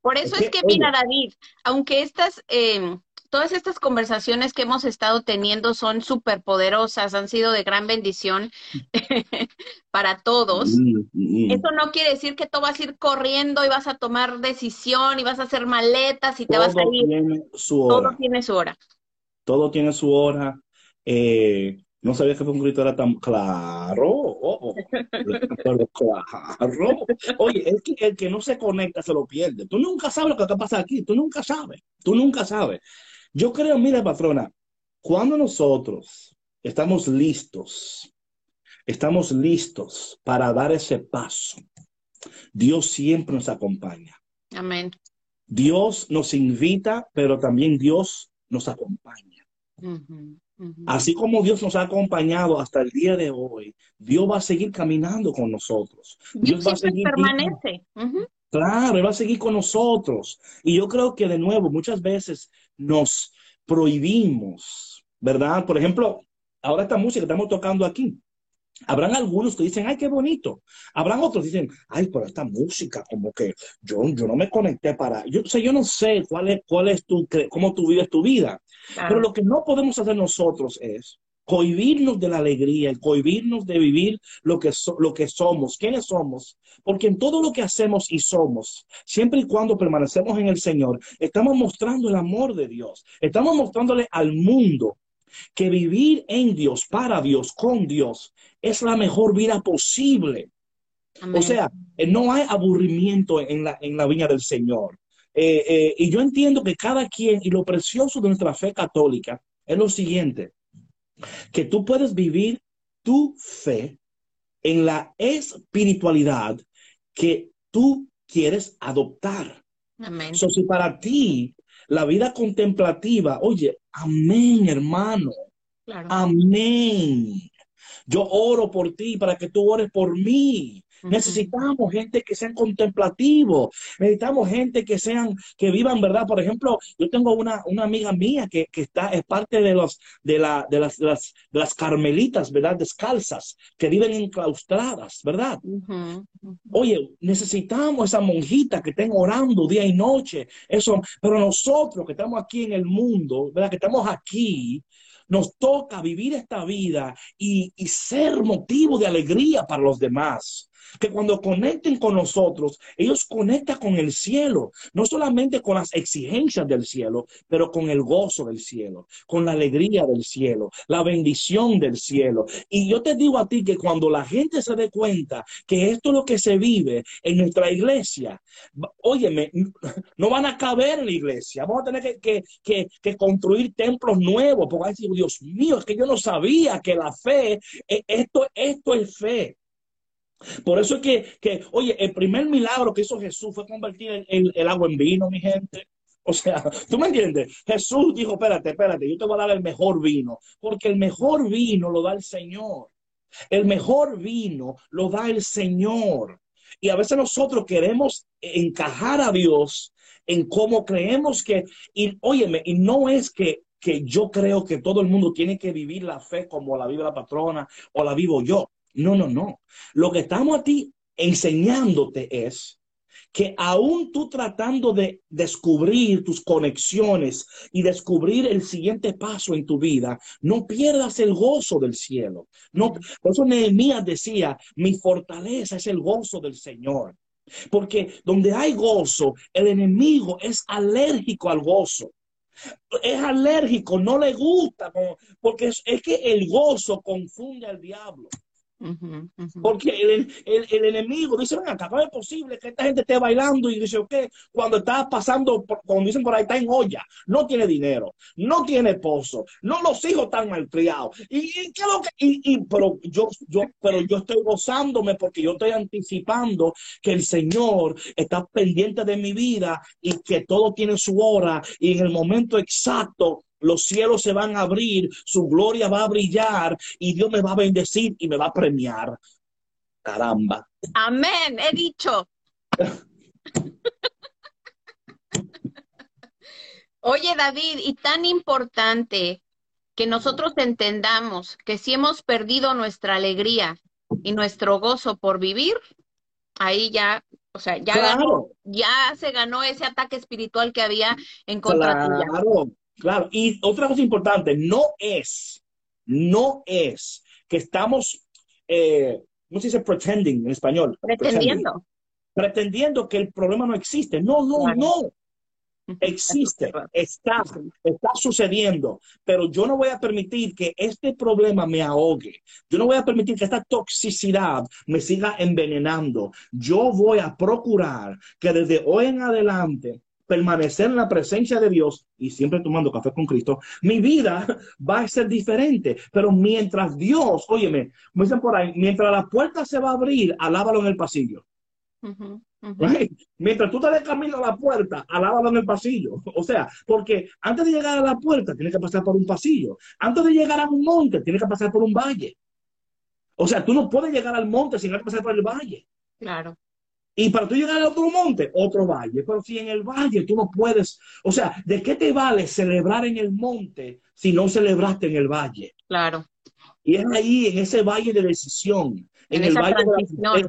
Por eso Es es que, que, mira. David, aunque estas, eh, todas estas conversaciones que hemos estado teniendo son súper poderosas, han sido de gran bendición para todos. Mm, mm. Eso no quiere decir que tú vas a ir corriendo y vas a tomar decisión y vas a hacer maletas y te vas a Todo ir. tiene su Todo hora. tiene su hora. Todo tiene su hora. Eh, no sabía que un grito era tan claro. Oh. Pero claro. Oye, el que, el que no se conecta se lo pierde. Tú nunca sabes lo que va a pasar aquí. Tú nunca sabes. Tú nunca sabes. Yo creo, mira, patrona, cuando nosotros estamos listos, estamos listos para dar ese paso, Dios siempre nos acompaña. Amén. Dios nos invita, pero también Dios nos acompaña. Así como Dios nos ha acompañado hasta el día de hoy, Dios va a seguir caminando con nosotros. Dios Dios va a seguir permanece. Claro, Él va a seguir con nosotros. Y yo creo que de nuevo, muchas veces nos prohibimos, ¿verdad? Por ejemplo, ahora esta música que estamos tocando aquí, Habrán algunos que dicen, ay, qué bonito. Habrán otros que dicen, ay, pero esta música, como que yo, yo no me conecté para. Yo, o sea, yo no sé cuál es, cuál es tu, cómo tú vives tu vida. Claro. Pero lo que no podemos hacer nosotros es cohibirnos de la alegría, el cohibirnos de vivir lo que, so- lo que somos, quiénes somos, porque en todo lo que hacemos y somos, siempre y cuando permanecemos en el Señor, estamos mostrando el amor de Dios, estamos mostrándole al mundo que vivir en Dios, para Dios, con Dios, es la mejor vida posible. Amén. O sea, eh, no hay aburrimiento en la, en la viña del Señor. Eh, eh, y yo entiendo que cada quien, y lo precioso de nuestra fe católica es lo siguiente, que tú puedes vivir tu fe en la espiritualidad que tú quieres adoptar. Amén. So, si para ti la vida contemplativa, oye, amén, hermano, Claro. amén. Yo oro por ti para que tú ores por mí. Necesitamos gente que sean contemplativos, necesitamos gente que sean, que vivan, ¿verdad? Por ejemplo, yo tengo una, una amiga mía que, que está, es parte de los, de la, de las, de las, de las carmelitas, ¿verdad? Descalzas, que viven enclaustradas, ¿verdad? Oye, necesitamos esa monjita que estén orando día y noche, eso, pero nosotros que estamos aquí en el mundo, ¿verdad? Que estamos aquí, nos toca vivir esta vida y, y ser motivo de alegría para los demás. Que cuando conecten con nosotros, ellos conectan con el cielo, no solamente con las exigencias del cielo, pero con el gozo del cielo, con la alegría del cielo, la bendición del cielo. Y yo te digo a ti que cuando la gente se dé cuenta que esto es lo que se vive en nuestra iglesia, óyeme, no van a caber en la iglesia. Vamos a tener que, que, que, que construir templos nuevos, porque Dios mío, es que yo no sabía que la fe, eh, esto, esto es fe. Por eso es que, que, oye, el primer milagro que hizo Jesús fue convertir el, el- agua en vino, mi gente. O sea, ¿tú me entiendes? Jesús dijo, espérate, espérate, yo te voy a dar el mejor vino, porque el mejor vino lo da el Señor. El mejor vino lo da el Señor. Y a veces nosotros queremos encajar a Dios en cómo creemos que, y óyeme, y no es que, que yo creo que todo el mundo tiene que vivir la fe como la vive la patrona o la vivo yo. No, no, no. Lo que estamos a ti enseñándote es que aún tú tratando de descubrir tus conexiones y descubrir el siguiente paso en tu vida, no pierdas el gozo del cielo. No, por eso Nehemías decía, mi fortaleza es el gozo del Señor. Porque donde hay gozo, el enemigo es alérgico al gozo. Es alérgico, no le gusta, porque es que el gozo confunde al diablo. Porque el, el- enemigo dice, ven acá, ¿cómo es posible que esta gente esté bailando y dice, ok, cuando está pasando, por- cuando dicen por ahí, está en olla, no tiene dinero, no tiene esposo, no los hijos están malcriados. Y, y, ¿qué lo que- y- y- pero yo, yo, pero yo estoy gozándome porque yo estoy anticipando que el Señor está pendiente de mi vida y que todo tiene su hora y en el momento exacto los cielos se van a abrir, su gloria va a brillar y Dios me va a bendecir y me va a premiar. Caramba. Amén, he dicho. Oye, David, y tan importante que nosotros entendamos que si hemos perdido nuestra alegría y nuestro gozo por vivir, ahí ya, o sea, ya ganó, Claro, ya se ganó ese ataque espiritual que había en contra tuya. Claro. Y otra cosa importante, no es, no es que estamos, eh, ¿cómo se dice pretending en español? Pretendiendo. Pretendiendo que el problema no existe. No, no, Claro. no. Existe, está, está sucediendo, pero yo no voy a permitir que este problema me ahogue. Yo no voy a permitir que esta toxicidad me siga envenenando. Yo voy a procurar que desde hoy en adelante permanecer en la presencia de Dios y siempre tomando café con Cristo, mi vida va a ser diferente. Pero mientras Dios, óyeme, me dicen por ahí, mientras la puerta se va a abrir, alábalo en el pasillo. Right? Mientras tú estás de camino a la puerta, alábalo en el pasillo. O sea, porque antes de llegar a la puerta, tienes que pasar por un pasillo. Antes de llegar a un monte, tienes que pasar por un valle. O sea, tú no puedes llegar al monte sin antes pasar por el valle. Claro. Y para tú llegar al otro monte, otro valle. Pero si en el valle tú no puedes, o sea, ¿de qué te vale celebrar en el monte si no celebraste en el valle? Claro. Y es ahí, en ese valle de decisión, en, En el valle de la.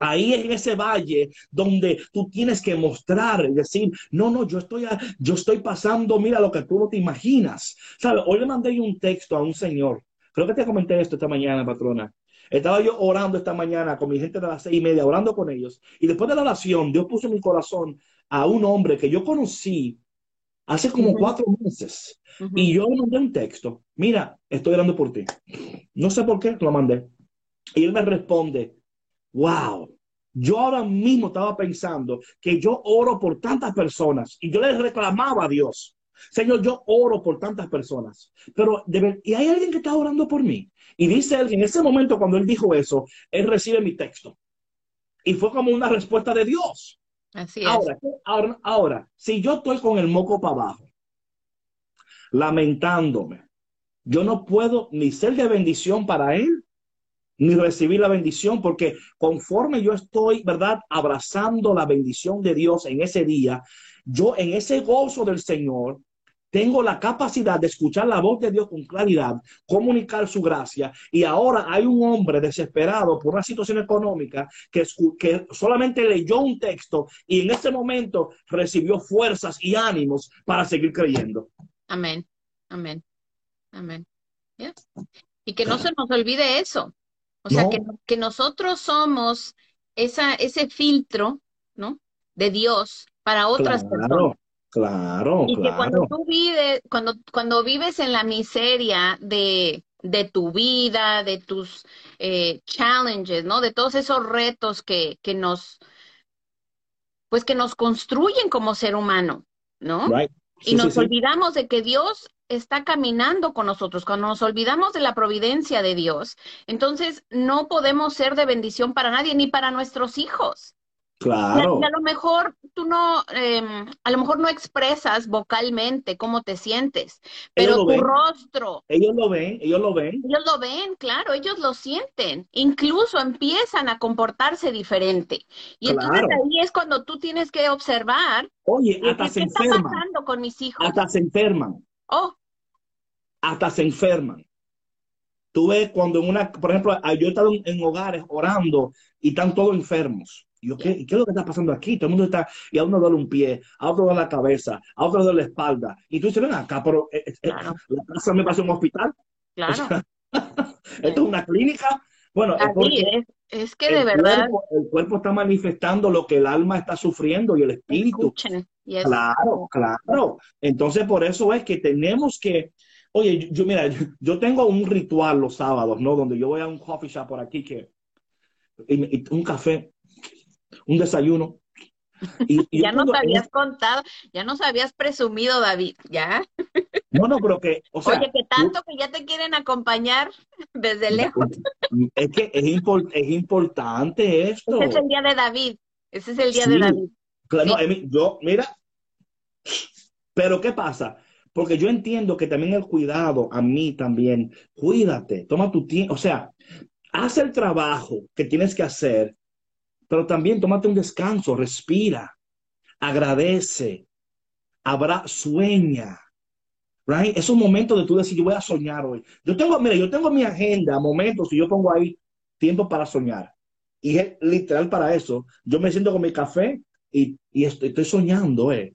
Ahí en ese valle donde tú tienes que mostrar y decir, no, no, yo estoy, a- yo estoy pasando, mira lo que tú no te imaginas. ¿Sabes? Hoy le mandé un texto a un señor. Creo que te comenté esto esta mañana, patrona. Estaba yo orando esta mañana con mi gente de las seis y media, orando con ellos. Y después de la oración, Dios puso en mi corazón a un hombre que yo conocí hace como cuatro meses. Y yo le mandé un texto. Mira, estoy orando por ti. No sé por qué lo mandé. Y él me responde, wow, yo ahora mismo estaba pensando que yo oro por tantas personas y yo le reclamaba a Dios, Señor, yo oro por tantas personas, pero de ver- y hay alguien que está orando por mí. Y dice él, en ese momento cuando él dijo eso, él recibe mi texto. Y fue como una respuesta de Dios. Así es. Ahora, ahora, ahora, si yo estoy con el moco para abajo, lamentándome, yo no puedo ni ser de bendición para él, ni recibir la bendición, porque conforme yo estoy, ¿verdad?, abrazando la bendición de Dios en ese día, yo en ese gozo del Señor tengo la capacidad de escuchar la voz de Dios con claridad, comunicar su gracia, y ahora hay un hombre desesperado por una situación económica que, que solamente leyó un texto y en ese momento recibió fuerzas y ánimos para seguir creyendo. Amén. Amén. Amén. Y que no se nos olvide eso. O sea, No. que, que nosotros somos esa, ese filtro, ¿no? De Dios para otras personas. Claro, claro, Y que cuando claro. tú vives, cuando, cuando vives en la miseria de, de tu vida, de tus eh, challenges, ¿no? De todos esos retos que, que nos, pues que nos construyen como ser humano, ¿no? Right. Y nos sí, sí. olvidamos de que Dios está caminando con nosotros. Cuando nos olvidamos de la providencia de Dios, entonces no podemos ser de bendición para nadie, ni para nuestros hijos. Claro. y a lo mejor tú no, eh, a lo mejor no expresas vocalmente cómo te sientes, pero tu ven. rostro, Ellos lo ven, ellos lo ven. ellos lo ven, claro, ellos lo sienten, incluso empiezan a comportarse diferente. Y entonces ahí es cuando tú tienes que observar, Oye, ¿qué, hasta qué se está enferman, pasando con mis hijos? hasta se enferman, Oh, hasta se enferman. Tú ves cuando en una, por ejemplo, yo he estado en hogares orando y están todos enfermos. Yo, ¿qué, ¿qué es lo que está pasando aquí? Todo el mundo está, y a uno duele un pie, a otro duele la cabeza, a otro duele la espalda. Y tú dices, ven acá, pero eh, eh, Claro. la casa me parece un hospital. claro. O sea, esto es una clínica. Bueno, es es, es que de el verdad, cuerpo, el cuerpo está manifestando lo que el alma está sufriendo y el espíritu. Claro, claro. Entonces, por eso es que tenemos que, oye, yo, yo- mira, yo, tengo un ritual los sábados, ¿no? Donde yo voy a un coffee shop por aquí que, y un café, un desayuno. Y, Ya nos en habías contado, ya nos habías presumido, David, ¿ya? no, no, pero que, o sea, Oye, que tanto que ya te quieren acompañar desde lejos. es que es, impor- es importante esto. Ese es el día de David. Ese es el día Sí. de David. Claro, Sí. Yo, mira, pero ¿qué pasa? Porque yo entiendo que también el cuidado, a mí también, cuídate, toma tu tiempo, o sea, haz el trabajo que tienes que hacer, pero también tómate un descanso, respira, agradece, habrá, sueña, right? Es un momento de tú decir, yo voy a soñar hoy. Yo tengo, mira, yo tengo mi agenda, momentos, y yo pongo ahí tiempo para soñar. Y es literal para eso. Yo me siento con mi café y, y estoy, estoy soñando, eh.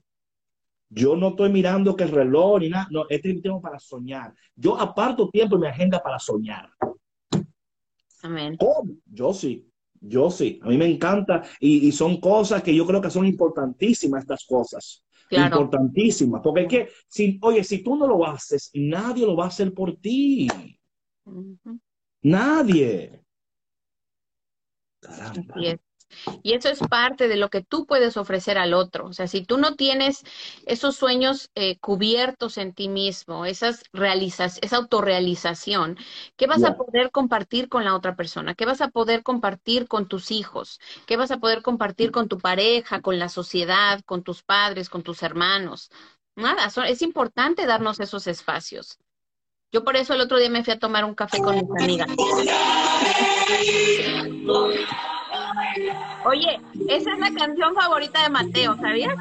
Yo no estoy mirando que el reloj ni nada. No, este es mi tiempo para soñar. Yo aparto tiempo en mi agenda para soñar. Amén. ¿Cómo? Yo sí, yo sí. A mí me encanta y, y son cosas que yo creo que son importantísimas estas cosas. Claro. Importantísimas. Porque es que, si, oye, si tú no lo haces, nadie lo va a hacer por ti. Nadie. Caramba. Así es. Y eso es parte de lo que tú puedes ofrecer al otro. O sea, si tú no tienes esos sueños eh, cubiertos en ti mismo, esas realizas, esa autorrealización, ¿qué vas a poder compartir con la otra persona? ¿Qué vas a poder compartir con tus hijos? ¿Qué vas a poder compartir con tu pareja, con la sociedad, con tus padres, con tus hermanos? Nada, so- es importante darnos esos espacios. Yo por eso el otro día me fui a tomar un café con mis amigas. Oye, esa es la canción favorita de Mateo, ¿sabías?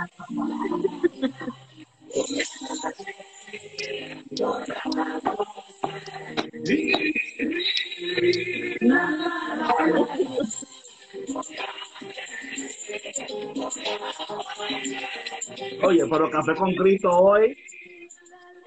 Oye, pero Café con Cristo hoy.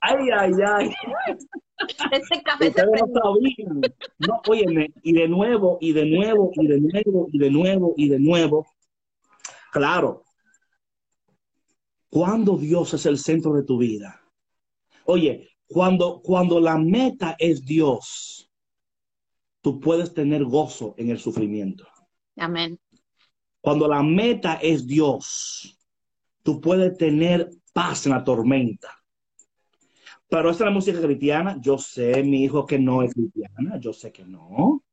ay, ay, ay. Este café se no. No, óyeme, y de nuevo, y de nuevo, y de nuevo, y de nuevo, y de nuevo. Claro. Cuando Dios es el centro de tu vida. Oye, cuando, cuando la meta es Dios, tú puedes tener gozo en el sufrimiento. Amén. Cuando la meta es Dios, tú puedes tener paz en la tormenta. Pero esta es la música cristiana. Yo sé, mi hijo, que no es cristiana. Yo sé que no.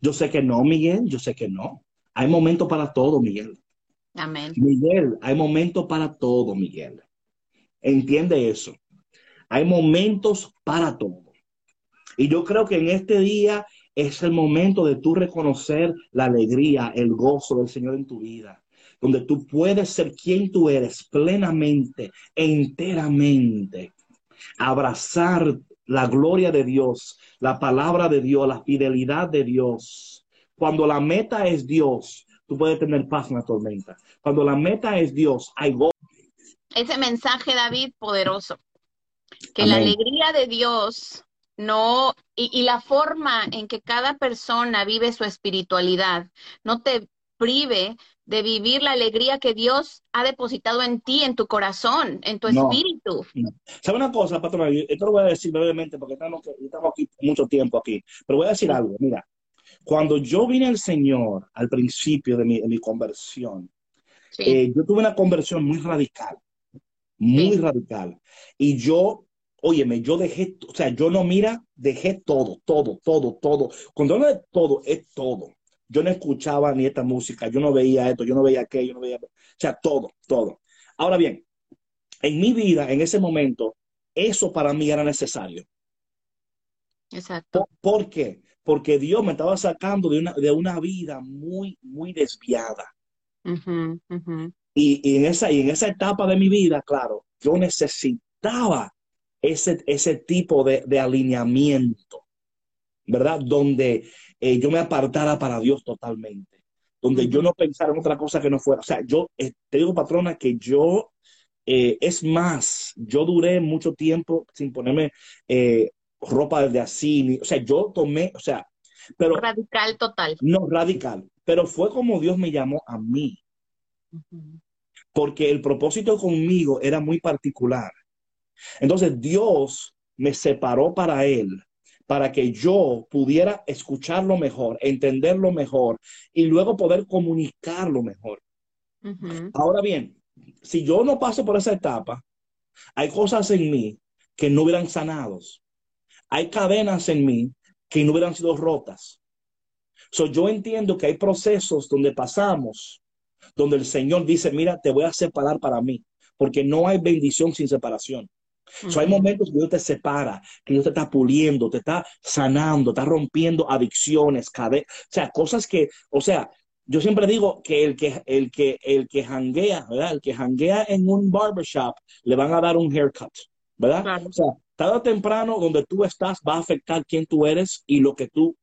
Yo sé que no, Miguel. Yo sé que no. Hay momentos para todo, Miguel. Amén. Miguel, hay momentos para todo, Miguel. Entiende eso. Hay momentos para todo. Y yo creo que en este día es el momento de tú reconocer la alegría, el gozo del Señor en tu vida, donde tú puedes ser quien tú eres plenamente, enteramente, abrazar la gloria de Dios, la palabra de Dios, la fidelidad de Dios. Cuando la meta es Dios, tú puedes tener paz en la tormenta. Cuando la meta es Dios, hay gozo. Ese mensaje, David, poderoso. Que la Amén. alegría de Dios no, y, y la forma en que cada persona vive su espiritualidad, no te prive de vivir la alegría que Dios ha depositado en ti, en tu corazón, en tu No. espíritu. ¿Sabe una cosa, patrona? Esto lo voy a decir brevemente porque estamos, estamos aquí mucho tiempo aquí. Pero voy a decir algo. Mira, cuando yo vine al Señor al principio de mi, de mi conversión, Sí. eh, yo tuve una conversión muy radical, muy Sí. radical. Y yo, óyeme, yo dejé, o sea, yo no, mira, dejé todo, todo, todo, todo. Cuando hablo de todo, es todo. Yo no escuchaba ni esta música, yo no veía esto, yo no veía aquello, yo no veía, o sea, todo, todo. Ahora bien, en mi vida, en ese momento, eso para mí era necesario. Exacto. ¿Por, por qué? Porque Dios me estaba sacando de una, de una vida muy, muy desviada. Y, y en esa, y en esa etapa de mi vida, claro, yo necesitaba ese, ese tipo de, de alineamiento, ¿verdad? Donde eh, yo me apartara para Dios totalmente, donde yo no pensara en otra cosa que no fuera. O sea, yo eh, te digo, patrona, que yo, eh, es más, yo duré mucho tiempo sin ponerme ropa desde así, ni- o sea, yo tomé, o sea, pero Radical total. no radical, pero fue como Dios me llamó a mí porque el propósito conmigo era muy particular. Entonces Dios me separó para Él, para que yo pudiera escucharlo mejor, entenderlo mejor y luego poder comunicarlo mejor. Ahora bien, si yo no paso por esa etapa, hay cosas en mí que no hubieran sanados. Hay cadenas en mí que no hubieran sido rotas. So, yo entiendo que hay procesos donde pasamos, donde el Señor dice, mira, te voy a separar para mí, porque no hay bendición sin separación. So, hay momentos que Dios te separa, que Dios te está puliendo, te está sanando, está rompiendo adicciones, cade- o sea, cosas que, o sea, yo siempre digo que el que, el que, el que janguea, ¿verdad? El que janguea en un barbershop, le van a dar un haircut, ¿verdad? Claro. O sea, tarde o temprano, donde tú estás, va a afectar quién tú eres y lo que tú,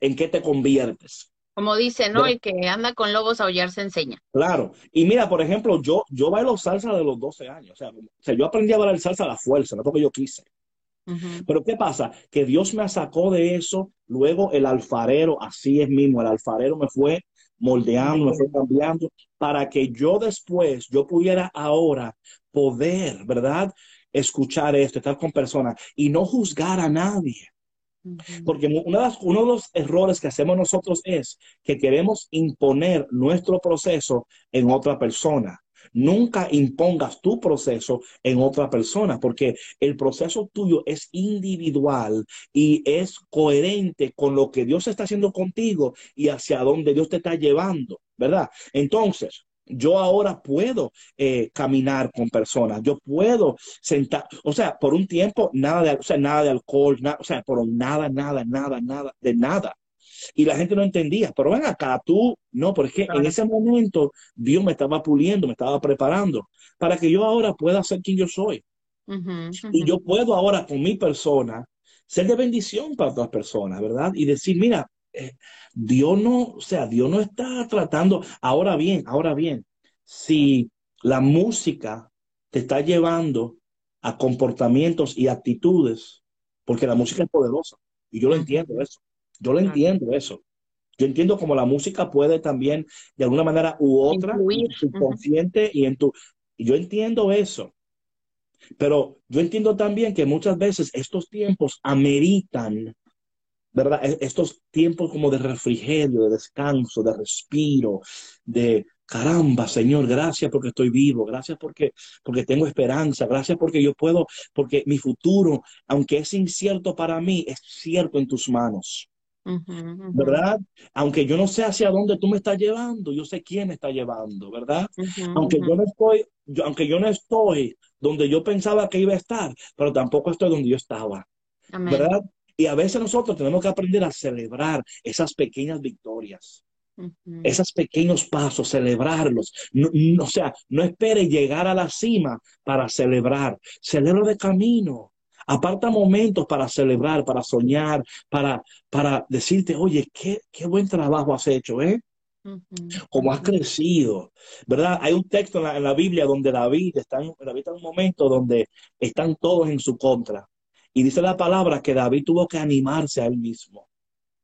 en qué te conviertes. Como dice, ¿no? Pero- El que anda con lobos a aullar se enseña. Claro. Y mira, por ejemplo, yo, yo bailo salsa de los 12 años. O sea, o sea, yo aprendí a bailar salsa a la fuerza, no porque yo quise. Pero ¿qué pasa? Que Dios me sacó de eso. Luego el alfarero, así es mismo, el alfarero me fue moldeando, me fue cambiando, para que yo después, yo pudiera ahora poder, ¿verdad? Escuchar esto, estar con personas y no juzgar a nadie. Porque uno de, los, uno de los errores que hacemos nosotros es que queremos imponer nuestro proceso en otra persona. Nunca impongas tu proceso en otra persona, porque el proceso tuyo es individual y es coherente con lo que Dios está haciendo contigo y hacia dónde Dios te está llevando, ¿verdad? Entonces, yo ahora puedo eh, caminar con personas, yo puedo sentar, o sea, por un tiempo nada de, o sea, nada de alcohol, o sea, por nada, nada, nada, nada, de nada. Y la gente no entendía, pero ven acá, tú, no, porque en ese momento Dios me estaba puliendo, me estaba preparando para que yo ahora pueda ser quien yo soy. Y yo puedo ahora con mi persona ser de bendición para otras personas, ¿verdad? Y decir, mira, eh, Dios no, o sea, Dios no está tratando, ahora bien, ahora bien, si la música te está llevando a comportamientos y actitudes, porque la música es poderosa, y yo lo entiendo eso, yo lo entiendo eso. Yo entiendo cómo la música puede también, de alguna manera u otra, en tu consciente y en tu... Yo entiendo eso. Pero yo entiendo también que muchas veces estos tiempos ameritan ¿verdad? E-, estos tiempos como de refrigerio, de descanso, de respiro, de caramba, Señor, gracias porque estoy vivo, gracias porque, porque tengo esperanza, gracias porque yo puedo, porque mi futuro, aunque es incierto para mí, es cierto en tus manos. ¿Verdad? Aunque yo no sé hacia dónde tú me estás llevando, yo sé quién me está llevando, ¿verdad? aunque yo no estoy, yo, aunque yo no estoy donde yo pensaba que iba a estar, pero tampoco estoy donde yo estaba. ¿Verdad? Y a veces nosotros tenemos que aprender a celebrar esas pequeñas victorias. Esos pequeños pasos, celebrarlos. No, o sea, no espere llegar a la cima para celebrar. Celebra de camino. Aparta momentos para celebrar, para soñar, para, para decirte, oye, qué, qué buen trabajo has hecho, ¿eh? Como has crecido, ¿verdad? Hay un texto en la, Biblia donde David está, en, David está en un momento donde están todos en su contra. Y dice la palabra que David tuvo que animarse a él mismo,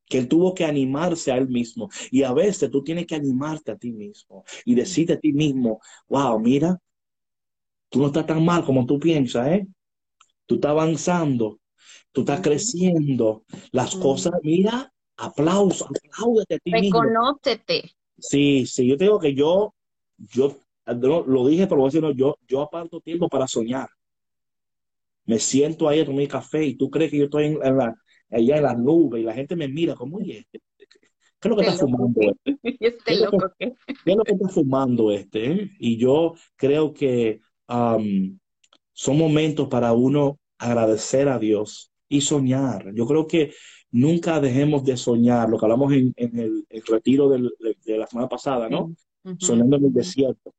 que él tuvo que animarse a él mismo. Y a veces tú tienes que animarte a ti mismo y decirte a ti mismo, wow, mira, tú no estás tan mal como tú piensas, ¿eh? Tú estás avanzando, tú estás creciendo, las cosas, mira, aplauso, apláudete a ti mismo. Reconócete. Sí, sí, yo te digo que yo, yo, lo dije, pero voy a decir, yo, yo aparto tiempo para soñar me siento ahí a tomar café y tú crees que yo estoy en, la, allá en las nubes y la gente me mira como, oye, ¿qué es lo que está fumando este? ¿Qué, es lo que está fumando este? Eh? Y yo creo que son momentos para uno agradecer a Dios y soñar. Yo creo que nunca dejemos de soñar, lo que hablamos en, el, retiro de, la semana pasada, ¿no? Soñando en el desierto.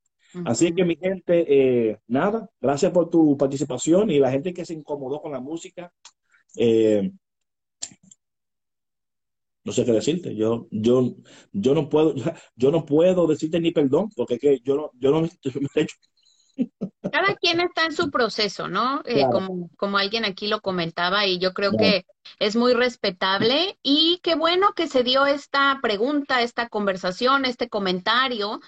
Así que mi gente, eh, nada, gracias por tu participación y la gente que se incomodó con la música. Eh, no sé qué decirte. Yo, yo, yo no puedo, yo no puedo decirte ni perdón, porque es que yo no, yo no hecho cada quien está en su proceso, ¿no? Eh, como, como alguien aquí lo comentaba y yo creo que es muy respetable y qué bueno que se dio esta pregunta, esta conversación, este comentario,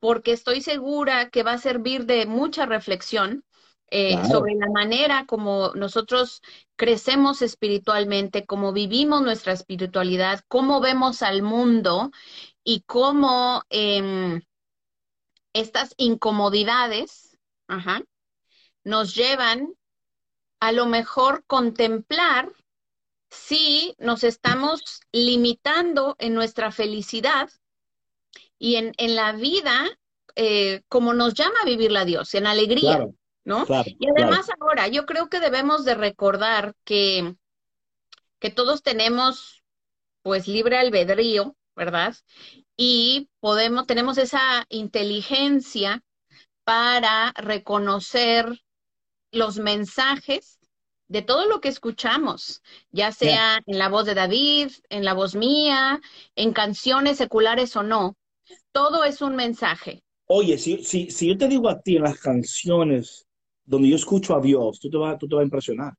porque estoy segura que va a servir de mucha reflexión eh, sobre la manera como nosotros crecemos espiritualmente, cómo vivimos nuestra espiritualidad, cómo vemos al mundo y cómo em, estas incomodidades Ajá. nos llevan a lo mejor contemplar si nos estamos limitando en nuestra felicidad y en, la vida eh, como nos llama a vivir la Dios, en alegría, ¿no? y además ahora yo creo que debemos de recordar que, que todos tenemos pues libre albedrío, ¿verdad? Y podemos, tenemos esa inteligencia para reconocer los mensajes de todo lo que escuchamos, ya sea en la voz de David, en la voz mía, en canciones seculares o no. Todo es un mensaje. Oye, si, si, si yo te digo a ti en las canciones donde yo escucho a Dios, tú te vas, tú te vas a impresionar.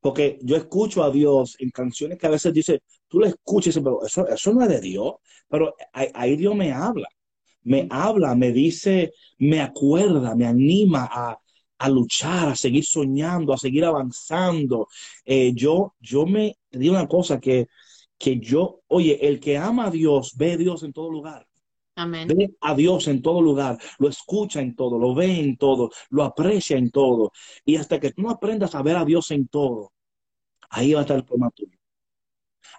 Porque yo escucho a Dios en canciones que a veces dice, tú le escuchas pero eso, eso no es de Dios. Pero ahí, ahí Dios me habla. Me habla, me dice, me acuerda, me anima a, a luchar, a seguir soñando, a seguir avanzando. Eh, yo, yo me digo una cosa que, que yo, oye, el que ama a Dios, ve a Dios en todo lugar. Amén. Ve a Dios en todo lugar, lo escucha en todo, lo ve en todo, lo aprecia en todo. Y hasta que tú no aprendas a ver a Dios en todo, ahí va a estar el problema tuyo.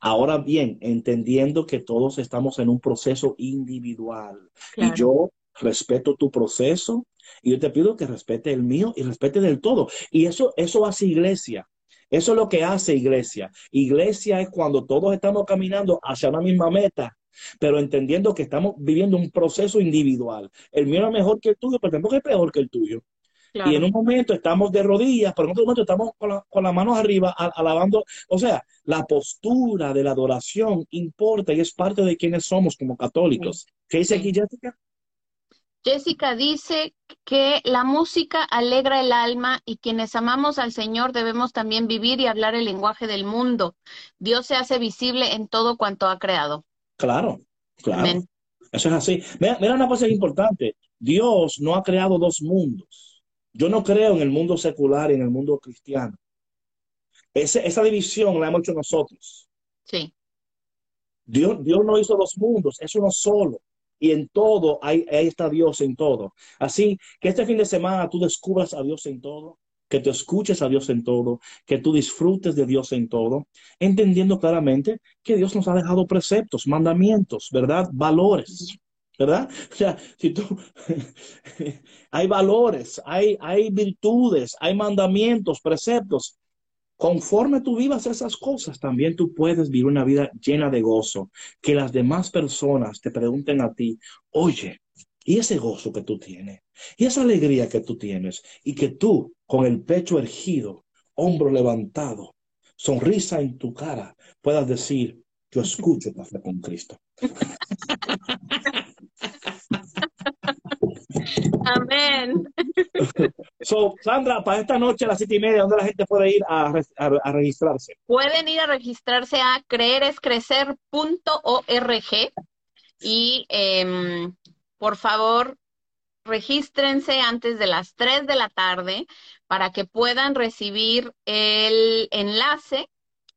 Ahora bien, entendiendo que todos estamos en un proceso individual Claro. y yo respeto tu proceso y yo te pido que respete el mío y respete del todo. Y eso, eso hace iglesia. Eso es lo que hace iglesia. Iglesia es cuando todos estamos caminando hacia una misma meta, pero entendiendo que estamos viviendo un proceso individual. El mío es mejor que el tuyo, pero tampoco es peor que el tuyo. Claro. Y en un momento estamos de rodillas, pero en otro momento estamos con, la- con las manos arriba, alabando. O sea, la postura de la adoración importa y es parte de quienes somos como católicos. ¿Qué dice Sí. aquí, Jessica? Jessica dice que la música alegra el alma y quienes amamos al Señor debemos también vivir y hablar el lenguaje del mundo. Dios se hace visible en todo cuanto ha creado. Claro, claro. Amén. Eso es así. Mira, mira una cosa importante. Dios no ha creado dos mundos. Yo no creo en el mundo secular y en el mundo cristiano. Ese- esa división la hemos hecho nosotros. Sí, Dios, Dios no hizo dos mundos, es uno solo. Y en todo, ahí, ahí está Dios en todo. Así que este fin de semana tú descubras a Dios en todo, que te escuches a Dios en todo, que tú disfrutes de Dios en todo, entendiendo claramente que Dios nos ha dejado preceptos, mandamientos, ¿verdad? Valores, ¿verdad? O sea, si tú, hay valores, hay, hay virtudes, hay mandamientos, preceptos. Conforme tú vivas esas cosas, también tú puedes vivir una vida llena de gozo. Que las demás personas te pregunten a ti, oye, ¿y ese gozo que tú tienes? ¿Y esa alegría que tú tienes? Y que tú, con el pecho erguido, hombro levantado, sonrisa en tu cara, puedas decir, yo escucho Café con Cristo. amén. So, Sandra, para esta noche a las siete y media, ¿dónde la gente puede ir a, re- a- a registrarse? Pueden ir a registrarse a creerescrecer.org y em, por favor regístrense antes de las 3 de la tarde para que puedan recibir el enlace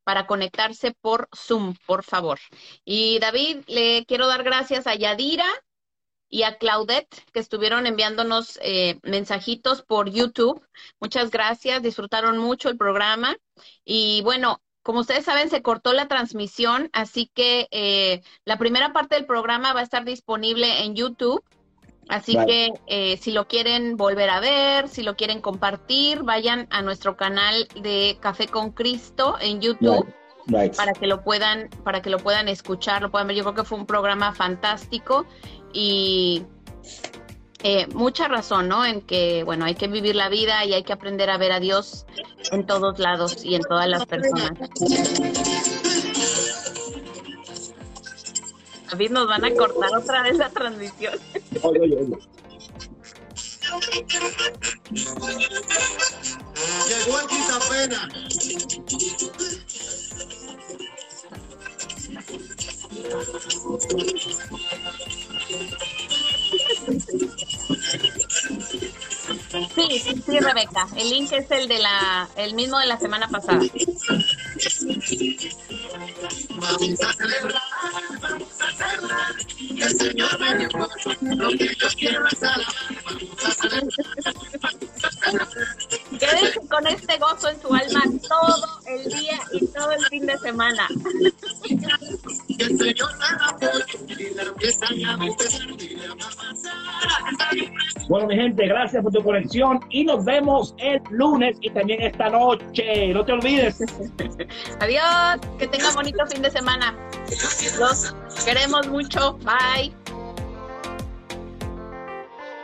para conectarse por Zoom, por favor. Y David, le quiero dar gracias a Yadira y a Claudette que estuvieron enviándonos eh, mensajitos por YouTube. Muchas gracias, disfrutaron mucho el programa. Y bueno, como ustedes saben, se cortó la transmisión, así que eh, la primera parte del programa va a estar disponible en YouTube. Así que eh, si lo quieren volver a ver, si lo quieren compartir, vayan a nuestro canal de Café con Cristo en YouTube Right. para que lo puedan, para que lo puedan escuchar, lo puedan ver. Yo creo que fue un programa fantástico y eh, mucha razón, ¿no? En que, bueno, hay que vivir la vida y hay que aprender a ver a Dios en todos lados y en todas las personas. David, nos van a cortar otra vez la transmisión. Oye, oye, oye. Llegó el quitapena. Sí, sí, sí, Rebeca. El link es el de la, el mismo de la semana pasada. Vamos a celebrar, vamos a celebrar. El Señor me gozo. Lo que yo quiero es alabar. Vamos a celebrar. Quédense con este gozo en su alma todo el día y todo el fin de semana. Bueno, mi gente, gracias por tu conexión y nos vemos el lunes y también esta noche. No te olvides. Adiós, que tengan bonito fin de semana. Los queremos mucho. Bye.